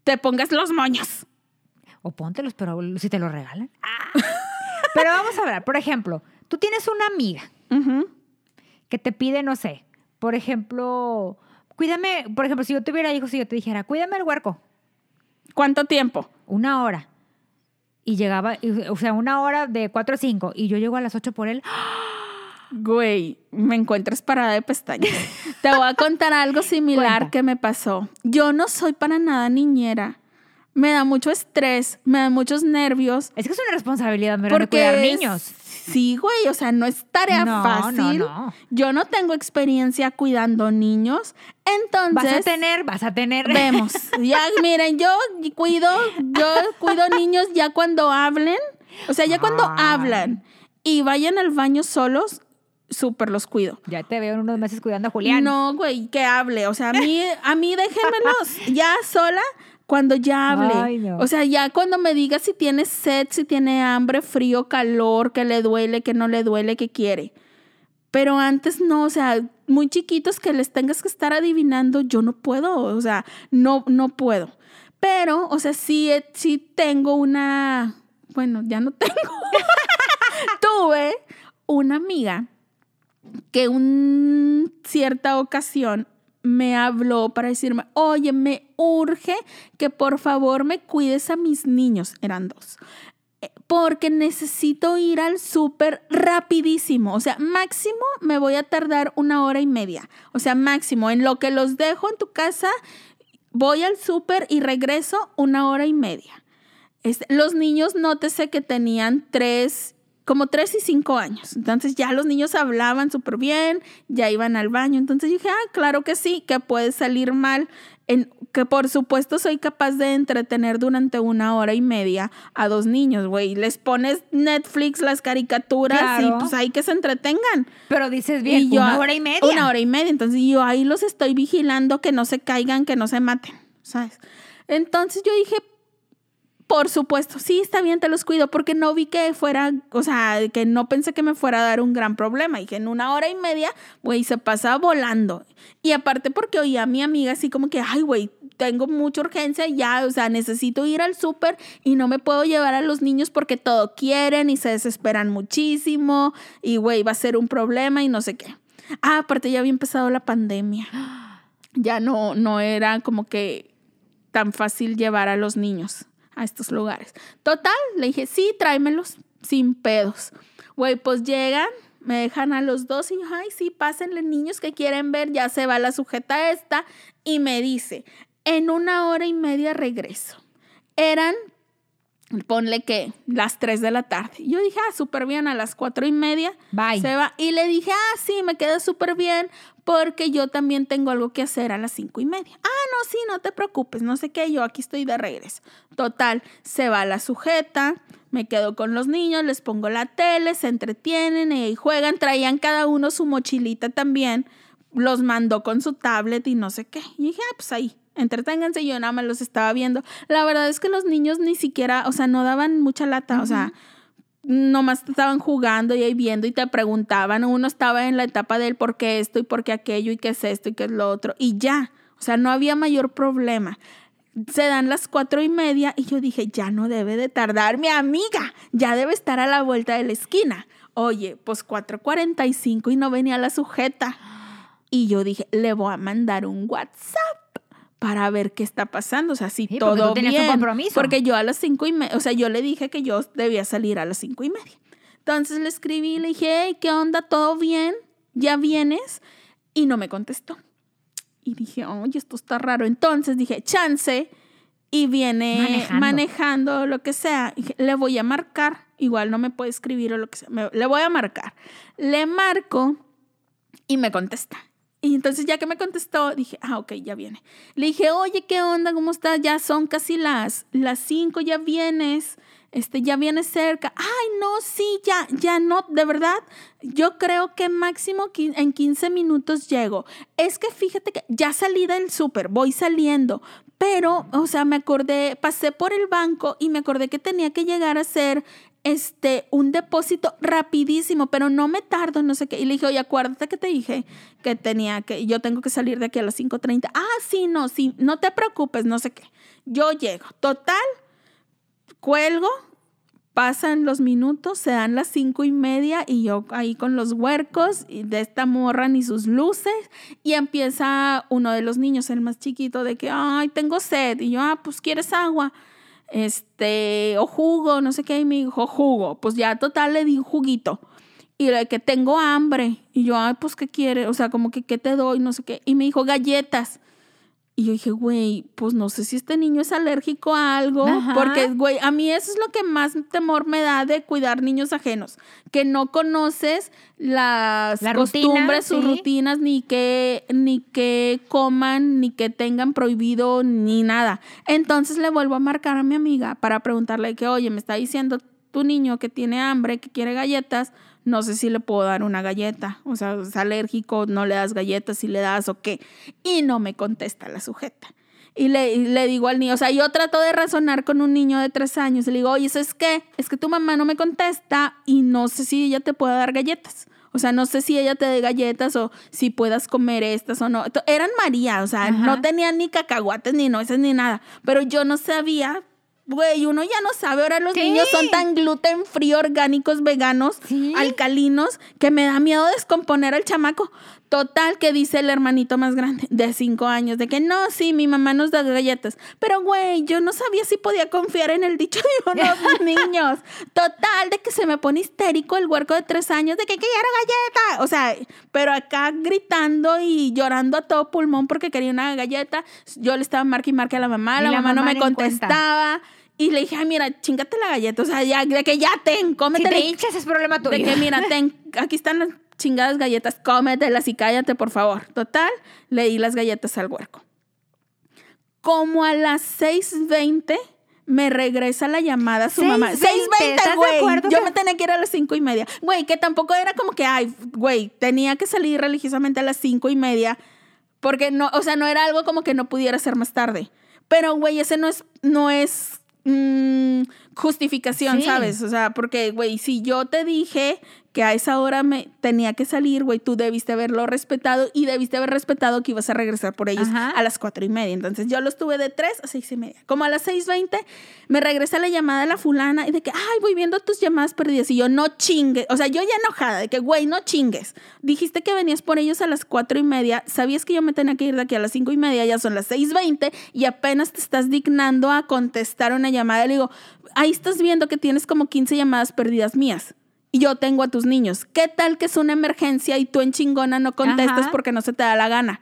[SPEAKER 1] te pongas los moños.
[SPEAKER 2] O póntelos, pero si te lo regalan. Pero vamos a ver, por ejemplo, tú tienes una amiga que te pide, no sé, por ejemplo, cuídame, por ejemplo, si yo tuviera hijos y yo te dijera, cuídame el huerco,
[SPEAKER 1] ¿Cuánto tiempo?
[SPEAKER 2] una hora. Y llegaba, y- o sea, una hora de 4 a 5 y yo llego a las 8 por él.
[SPEAKER 1] Güey, me encuentras parada de pestañas. Te voy a contar algo similar
[SPEAKER 2] Cuenta.
[SPEAKER 1] que me pasó. Yo no soy para nada niñera. Me da mucho estrés, me da muchos nervios.
[SPEAKER 2] Es que es una responsabilidad grande
[SPEAKER 1] Porque
[SPEAKER 2] cuidar
[SPEAKER 1] es-
[SPEAKER 2] niños.
[SPEAKER 1] Sí, güey, o sea, no es tarea
[SPEAKER 2] No, no,
[SPEAKER 1] fácil.
[SPEAKER 2] no.
[SPEAKER 1] Yo no tengo experiencia cuidando niños. Entonces,
[SPEAKER 2] Vas a tener, vas a tener.
[SPEAKER 1] vemos. Ya, miren, yo cuido, yo cuido niños ya cuando hablen. O sea, ya cuando
[SPEAKER 2] Ay.
[SPEAKER 1] hablan y vayan al baño solos, súper los cuido.
[SPEAKER 2] Ya te veo en unos meses cuidando a Julián.
[SPEAKER 1] No, güey, que hable. O sea, a mí, a mí déjenmelos ya sola cuando ya hable.
[SPEAKER 2] Ay, no.
[SPEAKER 1] O sea, ya cuando me diga si tiene sed, si tiene hambre, frío, calor, que le duele, que no le duele, que quiere. Pero antes no, o sea, muy chiquitos que les tengas que estar adivinando, yo no puedo, o sea, no, no puedo. Pero, o sea, sí, sí tengo una, bueno, ya no tengo. Tuve una amiga que un cierta ocasión me habló para decirme, oye, me urge que por favor me cuides a mis niños, eran dos, eh, porque necesito ir al súper rapidísimo, o sea, máximo me voy a tardar una hora y media, o sea, máximo, en lo que los dejo en tu casa, voy al súper y regreso una hora y media. Este, los niños, nótese que tenían tres, como tres y cinco años. Entonces ya los niños hablaban súper bien, ya iban al baño. Entonces dije, ah, claro que sí, que puede salir mal. En, que por supuesto soy capaz de entretener durante una hora y media a dos niños, güey. Les pones Netflix, las caricaturas
[SPEAKER 2] Claro.
[SPEAKER 1] y pues ahí que se entretengan.
[SPEAKER 2] Pero dices bien,
[SPEAKER 1] Y yo-
[SPEAKER 2] una hora y media.
[SPEAKER 1] Una hora y media. Entonces yo ahí los estoy vigilando que no se caigan, que no se maten, ¿sabes? Entonces yo dije, por supuesto, sí, está bien, te los cuido, porque no vi que fuera, o sea, que no pensé que me fuera a dar un gran problema y que en una hora y media, güey, se pasa volando. Y aparte porque oía a mi amiga así como que, ay, güey, tengo mucha urgencia ya, o sea, necesito ir al súper y no me puedo llevar a los niños porque todo quieren y se desesperan muchísimo y, güey, va a ser un problema y no sé qué. Ah, aparte ya había empezado la pandemia. Ya no, no era como que tan fácil llevar a los niños a estos lugares. Total, le dije, sí, tráemelos sin pedos. Güey, pues llegan, me dejan a los dos y ay, sí, pásenle niños que quieren ver, ya se va la sujeta esta y me dice, en una hora y media regreso. Eran ponle que las 3 de la tarde. Yo dije, ah, súper bien, a las cuatro y media
[SPEAKER 2] Bye.
[SPEAKER 1] se va. Y le dije, ah, sí, me queda súper bien porque yo también tengo algo que hacer a las cinco y media. Ah, no, sí, no te preocupes, no sé qué, yo aquí estoy de regreso. Total, se va la sujeta, me quedo con los niños, les pongo la tele, se entretienen y juegan, traían cada uno su mochilita también, los mandó con su tablet y no sé qué. Y dije, ah, pues ahí, entreténganse, yo nada más los estaba viendo. La verdad es que los niños ni siquiera, o sea, no daban mucha lata, o sea, nomás estaban jugando y ahí viendo y te preguntaban, uno estaba en la etapa del por qué esto y por qué aquello y qué es esto y qué es lo otro, y ya, o sea, no había mayor problema. Se dan las cuatro y media y yo dije, ya no debe de tardar mi amiga, ya debe estar a la vuelta de la esquina. Oye, pues 4.45 y no venía la sujeta. Y yo dije, le voy a mandar un WhatsApp para ver qué está pasando. O sea, si
[SPEAKER 2] Sí, porque
[SPEAKER 1] todo
[SPEAKER 2] tú tenías un
[SPEAKER 1] bien.
[SPEAKER 2] compromiso.
[SPEAKER 1] Porque yo a las cinco y media, o sea, yo le dije que yo debía salir a las cinco y media. Entonces le escribí, le dije, hey, ¿qué onda? ¿Todo bien? ¿Ya vienes? Y no me contestó. Y dije, oye, esto está raro. Entonces dije, chance. Y viene
[SPEAKER 2] Manejando.
[SPEAKER 1] manejando, lo que sea. Y le voy a marcar. Igual no me puede escribir o lo que sea. Me- le voy a marcar. Le marco y me contesta. Y entonces ya que me contestó, dije, ah, ok, ya viene. Le dije, oye, ¿qué onda? ¿Cómo estás? Ya son casi las, las cinco, ya vienes. Este, ya vienes cerca. Ay, no, sí, ya, ya no, de verdad. Yo creo que máximo en 15 minutos llego. Es que fíjate que ya salí del súper, voy saliendo. Pero, o sea, me acordé, pasé por el banco y me acordé que tenía que llegar a hacer este, un depósito rapidísimo, pero no me tardo, no sé qué. Y le dije, oye, acuérdate que te dije que tenía que, yo tengo que salir de aquí a las 5.30. Ah, sí, no, sí, no te preocupes, no sé qué. Yo llego. Total, cuelgo, pasan los minutos, se dan las cinco y media y yo ahí con los huercos y de esta morra ni sus luces y empieza uno de los niños, el más chiquito, de que, ay, tengo sed. Y yo, ah, pues quieres agua este, o jugo, no sé qué, y me dijo jugo. Pues ya total le di un juguito. Y de que tengo hambre. Y yo, ay, pues, ¿qué quiere? O sea, como que, ¿qué te doy? No sé qué. Y me dijo galletas. Y yo dije, güey, pues no sé si este niño es alérgico a algo.
[SPEAKER 2] Ajá.
[SPEAKER 1] Porque, güey, a mí eso es lo que más temor me da de cuidar niños ajenos. Que no conoces las
[SPEAKER 2] La rutina,
[SPEAKER 1] costumbres, sus
[SPEAKER 2] sí.
[SPEAKER 1] rutinas, ni que, ni que coman, ni que tengan prohibido, ni nada. Entonces le vuelvo a marcar a mi amiga para preguntarle que, oye, me está diciendo tu niño que tiene hambre, que quiere galletas, no sé si le puedo dar una galleta. O sea, es alérgico, no le das galletas, si le das o qué. Y no me contesta la sujeta. Y le, y le digo al niño, o sea, yo trato de razonar con un niño de tres años. Y le digo, oye, ¿sabes qué? Es que tu mamá no me contesta y no sé si ella te puede dar galletas. O sea, no sé si ella te dé galletas o si puedas comer estas o no. Eran María, o sea,
[SPEAKER 2] Ajá.
[SPEAKER 1] no tenían ni cacahuates, ni nueces, ni nada. Pero yo no sabía, güey, uno ya no sabe. Ahora los niños son tan gluten free, orgánicos, veganos,
[SPEAKER 2] Sí.
[SPEAKER 1] alcalinos, que me da miedo descomponer al chamaco. Total, que dice el hermanito más grande de cinco años, de que no, sí, mi mamá nos da galletas. Pero, güey, yo no sabía si podía confiar en el dicho de unos niños. Total, de que se me pone histérico el huerco de tres años, de que quiero galleta. O sea, pero acá gritando y llorando a todo pulmón porque quería una galleta. Yo le estaba marque y marque a la mamá, la,
[SPEAKER 2] la
[SPEAKER 1] mamá, no me
[SPEAKER 2] cuenta.
[SPEAKER 1] Y le dije, ay, mira, chingate la galleta. O sea, ya, de que ya ten,
[SPEAKER 2] Si
[SPEAKER 1] cómetela.
[SPEAKER 2] te hinchas es problema tuyo.
[SPEAKER 1] De que, mira, ten, aquí están las chingadas galletas, cómetelas y cállate, por favor. Total, le di las galletas al huerco. Como a las 6.20 me regresa la llamada a su mamá.
[SPEAKER 2] 6:20, ¿estás
[SPEAKER 1] 6.20,
[SPEAKER 2] de
[SPEAKER 1] güey. Yo
[SPEAKER 2] que-
[SPEAKER 1] me tenía que ir a las cinco y media. Güey, que tampoco era como que, ay, güey, tenía que salir religiosamente a las cinco y media. Porque no, o sea, no era algo como que no pudiera ser más tarde. Pero, güey, ese no es, no es mm, justificación,
[SPEAKER 2] Sí.
[SPEAKER 1] ¿sabes? O sea, porque, güey, si yo te dije a esa hora me tenía que salir, güey, tú debiste haberlo respetado y debiste haber respetado que ibas a regresar por ellos
[SPEAKER 2] Ajá.
[SPEAKER 1] a las cuatro y media. Entonces yo los tuve de tres a seis y media. Como a las seis veinte me regresa la llamada de la fulana y de que, ay, voy viendo tus llamadas perdidas. Y yo, no chingues. O sea, yo ya enojada de que, güey, no chingues. Dijiste que venías por ellos a las cuatro y media. Sabías que yo me tenía que ir de aquí a las cinco y media. Ya son las seis veinte y apenas te estás dignando a contestar una llamada. Le digo, ahí estás viendo que tienes como 15 llamadas perdidas mías. Y yo tengo a tus niños. ¿Qué tal que es una emergencia y tú en chingona no contestas
[SPEAKER 2] Ajá.
[SPEAKER 1] porque no se te da la gana?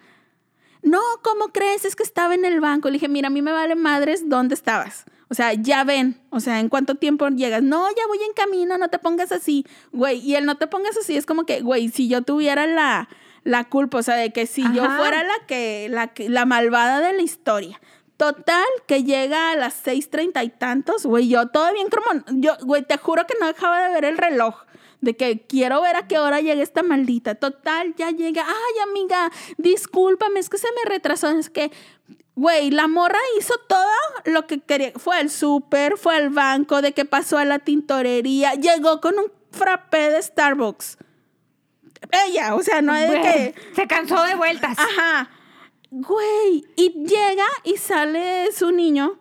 [SPEAKER 1] no, ¿cómo crees? Es que estaba en el banco. Le dije, mira, a mí me vale madres, ¿dónde estabas? O sea, ya ven, o sea, ¿en cuánto tiempo llegas? No, ya voy en camino, no te pongas así, güey. Y el no te pongas así es como que, güey, si yo tuviera la, la culpa, o sea, de que si yo fuera la que, la que, la malvada de la historia. Total, que llega a las seis treinta y tantos, güey, yo todo bien como, yo, güey, te juro que no dejaba de ver el reloj, de que quiero ver a qué hora llega esta maldita. Total, ya llega, ay, amiga, discúlpame, es que se me retrasó, es que, güey, la morra hizo todo lo que quería, fue al súper, fue al banco, de que pasó a la tintorería, llegó con un frappé de Starbucks. Ella, o sea, no es de que...
[SPEAKER 2] Se cansó de vueltas.
[SPEAKER 1] Ajá. Güey. Y llega y sale su niño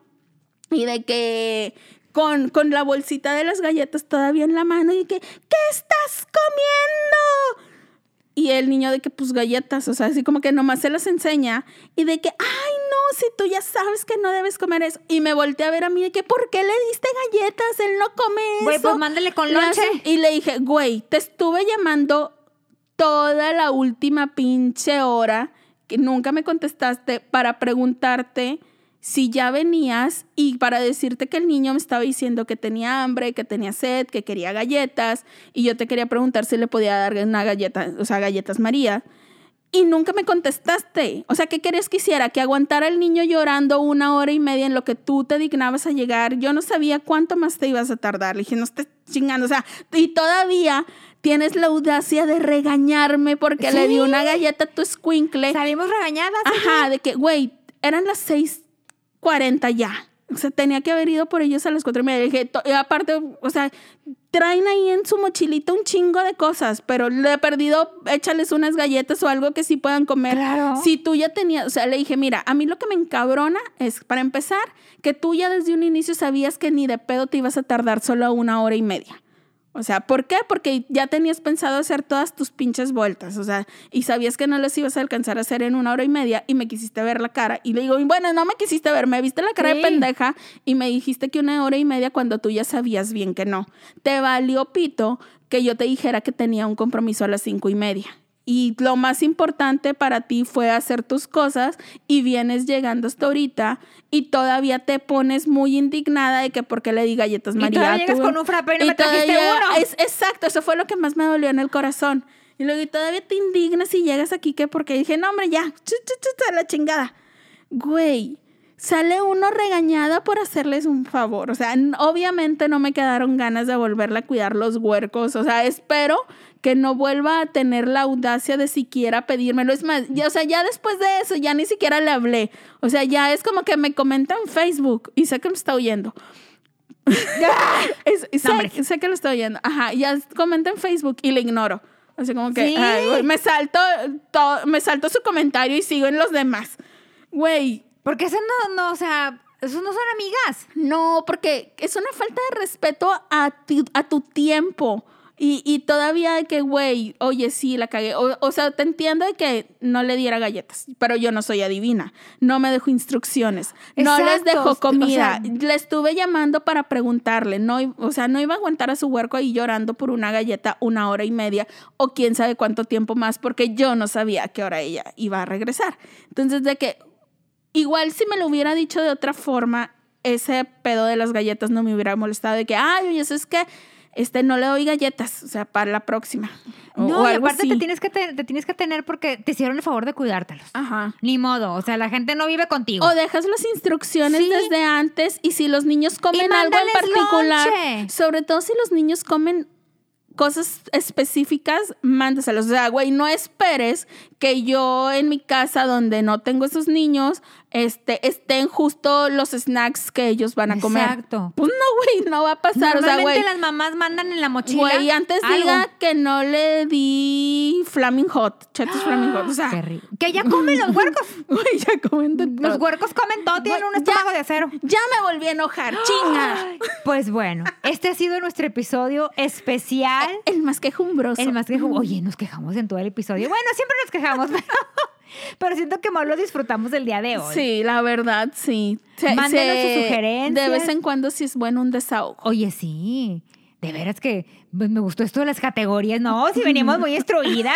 [SPEAKER 1] y de que con, con la bolsita de las galletas todavía en la mano y que, ¿qué estás comiendo? Y el niño de que, pues galletas, o sea, así como que nomás se las enseña y de que, ay, no, si tú ya sabes que no debes comer eso. Y me volteé a ver a mí de que, ¿por qué le diste galletas? Él no come eso.
[SPEAKER 2] Güey, pues mándale con lonche.
[SPEAKER 1] Y le dije, güey, te estuve llamando toda la última pinche hora que nunca me contestaste para preguntarte si ya venías y para decirte que el niño me estaba diciendo que tenía hambre, que tenía sed, que quería galletas y yo te quería preguntar si le podía dar una galleta, o sea, galletas María. Y nunca me contestaste. O sea, ¿qué querías que hiciera? Que aguantara el niño llorando una hora y media en lo que tú te dignabas a llegar. Yo no sabía cuánto más te ibas a tardar. Le dije, no estés chingando. O sea, y todavía tienes la audacia de regañarme porque le di una galleta a tu squinkle.
[SPEAKER 2] Salimos regañadas.
[SPEAKER 1] Ajá, de que, güey, eran las 6:40 ya. O sea, tenía que haber ido por ellos a las cuatro y media. Le dije, y aparte, o sea, traen ahí en su mochilita un chingo de cosas, pero le he perdido, échales unas galletas o algo que sí puedan comer.
[SPEAKER 2] Claro.
[SPEAKER 1] Si tú ya tenías, o sea, le dije, mira, a mí lo que me encabrona es, para empezar, que tú ya desde un inicio sabías que ni de pedo te ibas a tardar solo una hora y media. O sea, ¿por qué? Porque ya tenías pensado hacer todas tus pinches vueltas, o sea, y sabías que no las ibas a alcanzar a hacer en una hora y media y me quisiste ver la cara. Y le digo, bueno, no me quisiste ver, me viste la cara de pendeja y me dijiste que una hora y media cuando tú ya sabías bien que no. Te valió pito que yo te dijera que tenía un compromiso a las cinco y media. Y lo más importante para ti fue hacer tus cosas y vienes llegando hasta ahorita y todavía te pones muy indignada de que por qué le di galletas
[SPEAKER 2] Y
[SPEAKER 1] María.
[SPEAKER 2] todavía llegas con un frappé y no me trajiste uno.
[SPEAKER 1] es- exacto, eso fue lo que más me dolió en el corazón. Y luego y todavía te indignas y llegas aquí que porque dije, no hombre, ya, chu, chu, a la chingada. Güey, sale uno regañada por hacerles un favor. O sea, obviamente no me quedaron ganas de volverle a cuidar los huercos. O sea, espero que no vuelva a tener la audacia de siquiera pedírmelo. Es más, ya, o sea, ya después de eso ya ni siquiera le hablé. O sea, ya es como que me comenta en Facebook y sé que me está oyendo. Es- sé, que lo estoy oyendo. Ajá, ya comenta en Facebook y le ignoro. Así como que,
[SPEAKER 2] Sí.
[SPEAKER 1] ay, güey, me salto, todo, me salto su comentario y sigo en los demás. Güey,
[SPEAKER 2] Porque eso no, no, o sea, esos no son amigas.
[SPEAKER 1] no, porque es una falta de respeto a, ti- a tu tiempo. Y, y todavía de que, güey, oye, sí, la cagué. O, o sea, te entiendo de que no le diera galletas, pero yo no soy adivina. No me dejó instrucciones. No les
[SPEAKER 2] Exacto,
[SPEAKER 1] dejó
[SPEAKER 2] o
[SPEAKER 1] comida.
[SPEAKER 2] sea-
[SPEAKER 1] le estuve llamando para preguntarle. No, o sea, no iba a aguantar a su huerco ahí llorando por una galleta una hora y media o quién sabe cuánto tiempo más, porque yo no sabía a qué hora ella iba a regresar. Entonces, de que igual si me lo hubiera dicho de otra forma, ese pedo de las galletas no me hubiera molestado de que, ay, oye, eso es que este, no le doy galletas, o sea, para la próxima. O,
[SPEAKER 2] No,
[SPEAKER 1] o
[SPEAKER 2] y aparte te tienes, que te, te tienes que tener porque te hicieron el favor de cuidártelos.
[SPEAKER 1] Ajá.
[SPEAKER 2] Ni modo, o sea, la gente no vive contigo.
[SPEAKER 1] O dejas las instrucciones
[SPEAKER 2] Sí.
[SPEAKER 1] desde antes y si los niños comen algo en particular,
[SPEAKER 2] lonche.
[SPEAKER 1] sobre todo si los niños comen cosas específicas, mándaselos. O sea, güey, no esperes que yo en mi casa donde no tengo esos niños, este, estén justo los snacks que ellos van a comer.
[SPEAKER 2] Exacto.
[SPEAKER 1] Pues no, güey, no va a pasar. O sea,
[SPEAKER 2] Normalmente
[SPEAKER 1] güey,
[SPEAKER 2] las mamás mandan en la mochila.
[SPEAKER 1] güey, antes
[SPEAKER 2] algo.
[SPEAKER 1] diga que no le di Flaming Hot, chetos Flaming Hot. O sea,
[SPEAKER 2] Qué rico. Que ya comen los huercos.
[SPEAKER 1] güey, ya comen de
[SPEAKER 2] Los
[SPEAKER 1] todo.
[SPEAKER 2] huercos comen todo, tienen
[SPEAKER 1] Güey,
[SPEAKER 2] un
[SPEAKER 1] ya-
[SPEAKER 2] estómago de acero.
[SPEAKER 1] Ya me volví a enojar, chinga.
[SPEAKER 2] Pues bueno, este ha sido nuestro episodio especial.
[SPEAKER 1] El más quejumbroso.
[SPEAKER 2] El más que Oye, nos quejamos en todo el episodio. Bueno, siempre nos quejamos, pero, pero siento que más lo disfrutamos el día de hoy.
[SPEAKER 1] Sí, la verdad, sí. Se-
[SPEAKER 2] Mándenos
[SPEAKER 1] se-
[SPEAKER 2] sus sugerencias.
[SPEAKER 1] De vez en cuando sí es bueno un desahogo.
[SPEAKER 2] Oye, sí. de veras que pues, me gustó esto de las categorías. No, si venimos muy instruidas.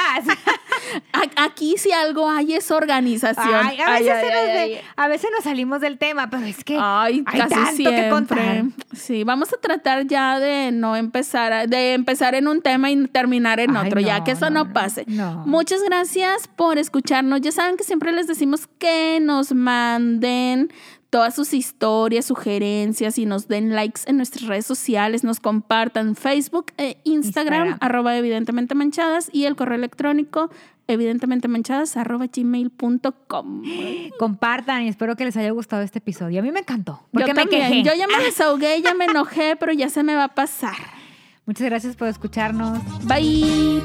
[SPEAKER 1] Aquí si algo hay es organización.
[SPEAKER 2] Ay, a, veces
[SPEAKER 1] Ay,
[SPEAKER 2] se
[SPEAKER 1] ay,
[SPEAKER 2] nos a veces nos salimos del tema, pero es que
[SPEAKER 1] Ay,
[SPEAKER 2] hay
[SPEAKER 1] casi
[SPEAKER 2] tanto
[SPEAKER 1] siempre.
[SPEAKER 2] que contar.
[SPEAKER 1] Sí, vamos a tratar ya de no empezar, a- de empezar en un tema y terminar en otro, ya que eso no,
[SPEAKER 2] no, no,
[SPEAKER 1] pase.
[SPEAKER 2] no.
[SPEAKER 1] Muchas gracias por escucharnos. Ya saben que siempre les decimos que nos manden todas sus historias, sugerencias y nos den likes en nuestras redes sociales, nos compartan Facebook e Instagram,
[SPEAKER 2] Instagram.
[SPEAKER 1] arroba evidentemente manchadas y el correo electrónico evidentemente manchadas arroba gmail.com.
[SPEAKER 2] compartan y espero que les haya gustado este episodio. A mí me encantó.
[SPEAKER 1] Yo
[SPEAKER 2] Porque me
[SPEAKER 1] también.
[SPEAKER 2] quejé.
[SPEAKER 1] Yo ya me desahogué, ya me enojé, pero ya se me va a pasar.
[SPEAKER 2] Muchas gracias por escucharnos.
[SPEAKER 1] Bye.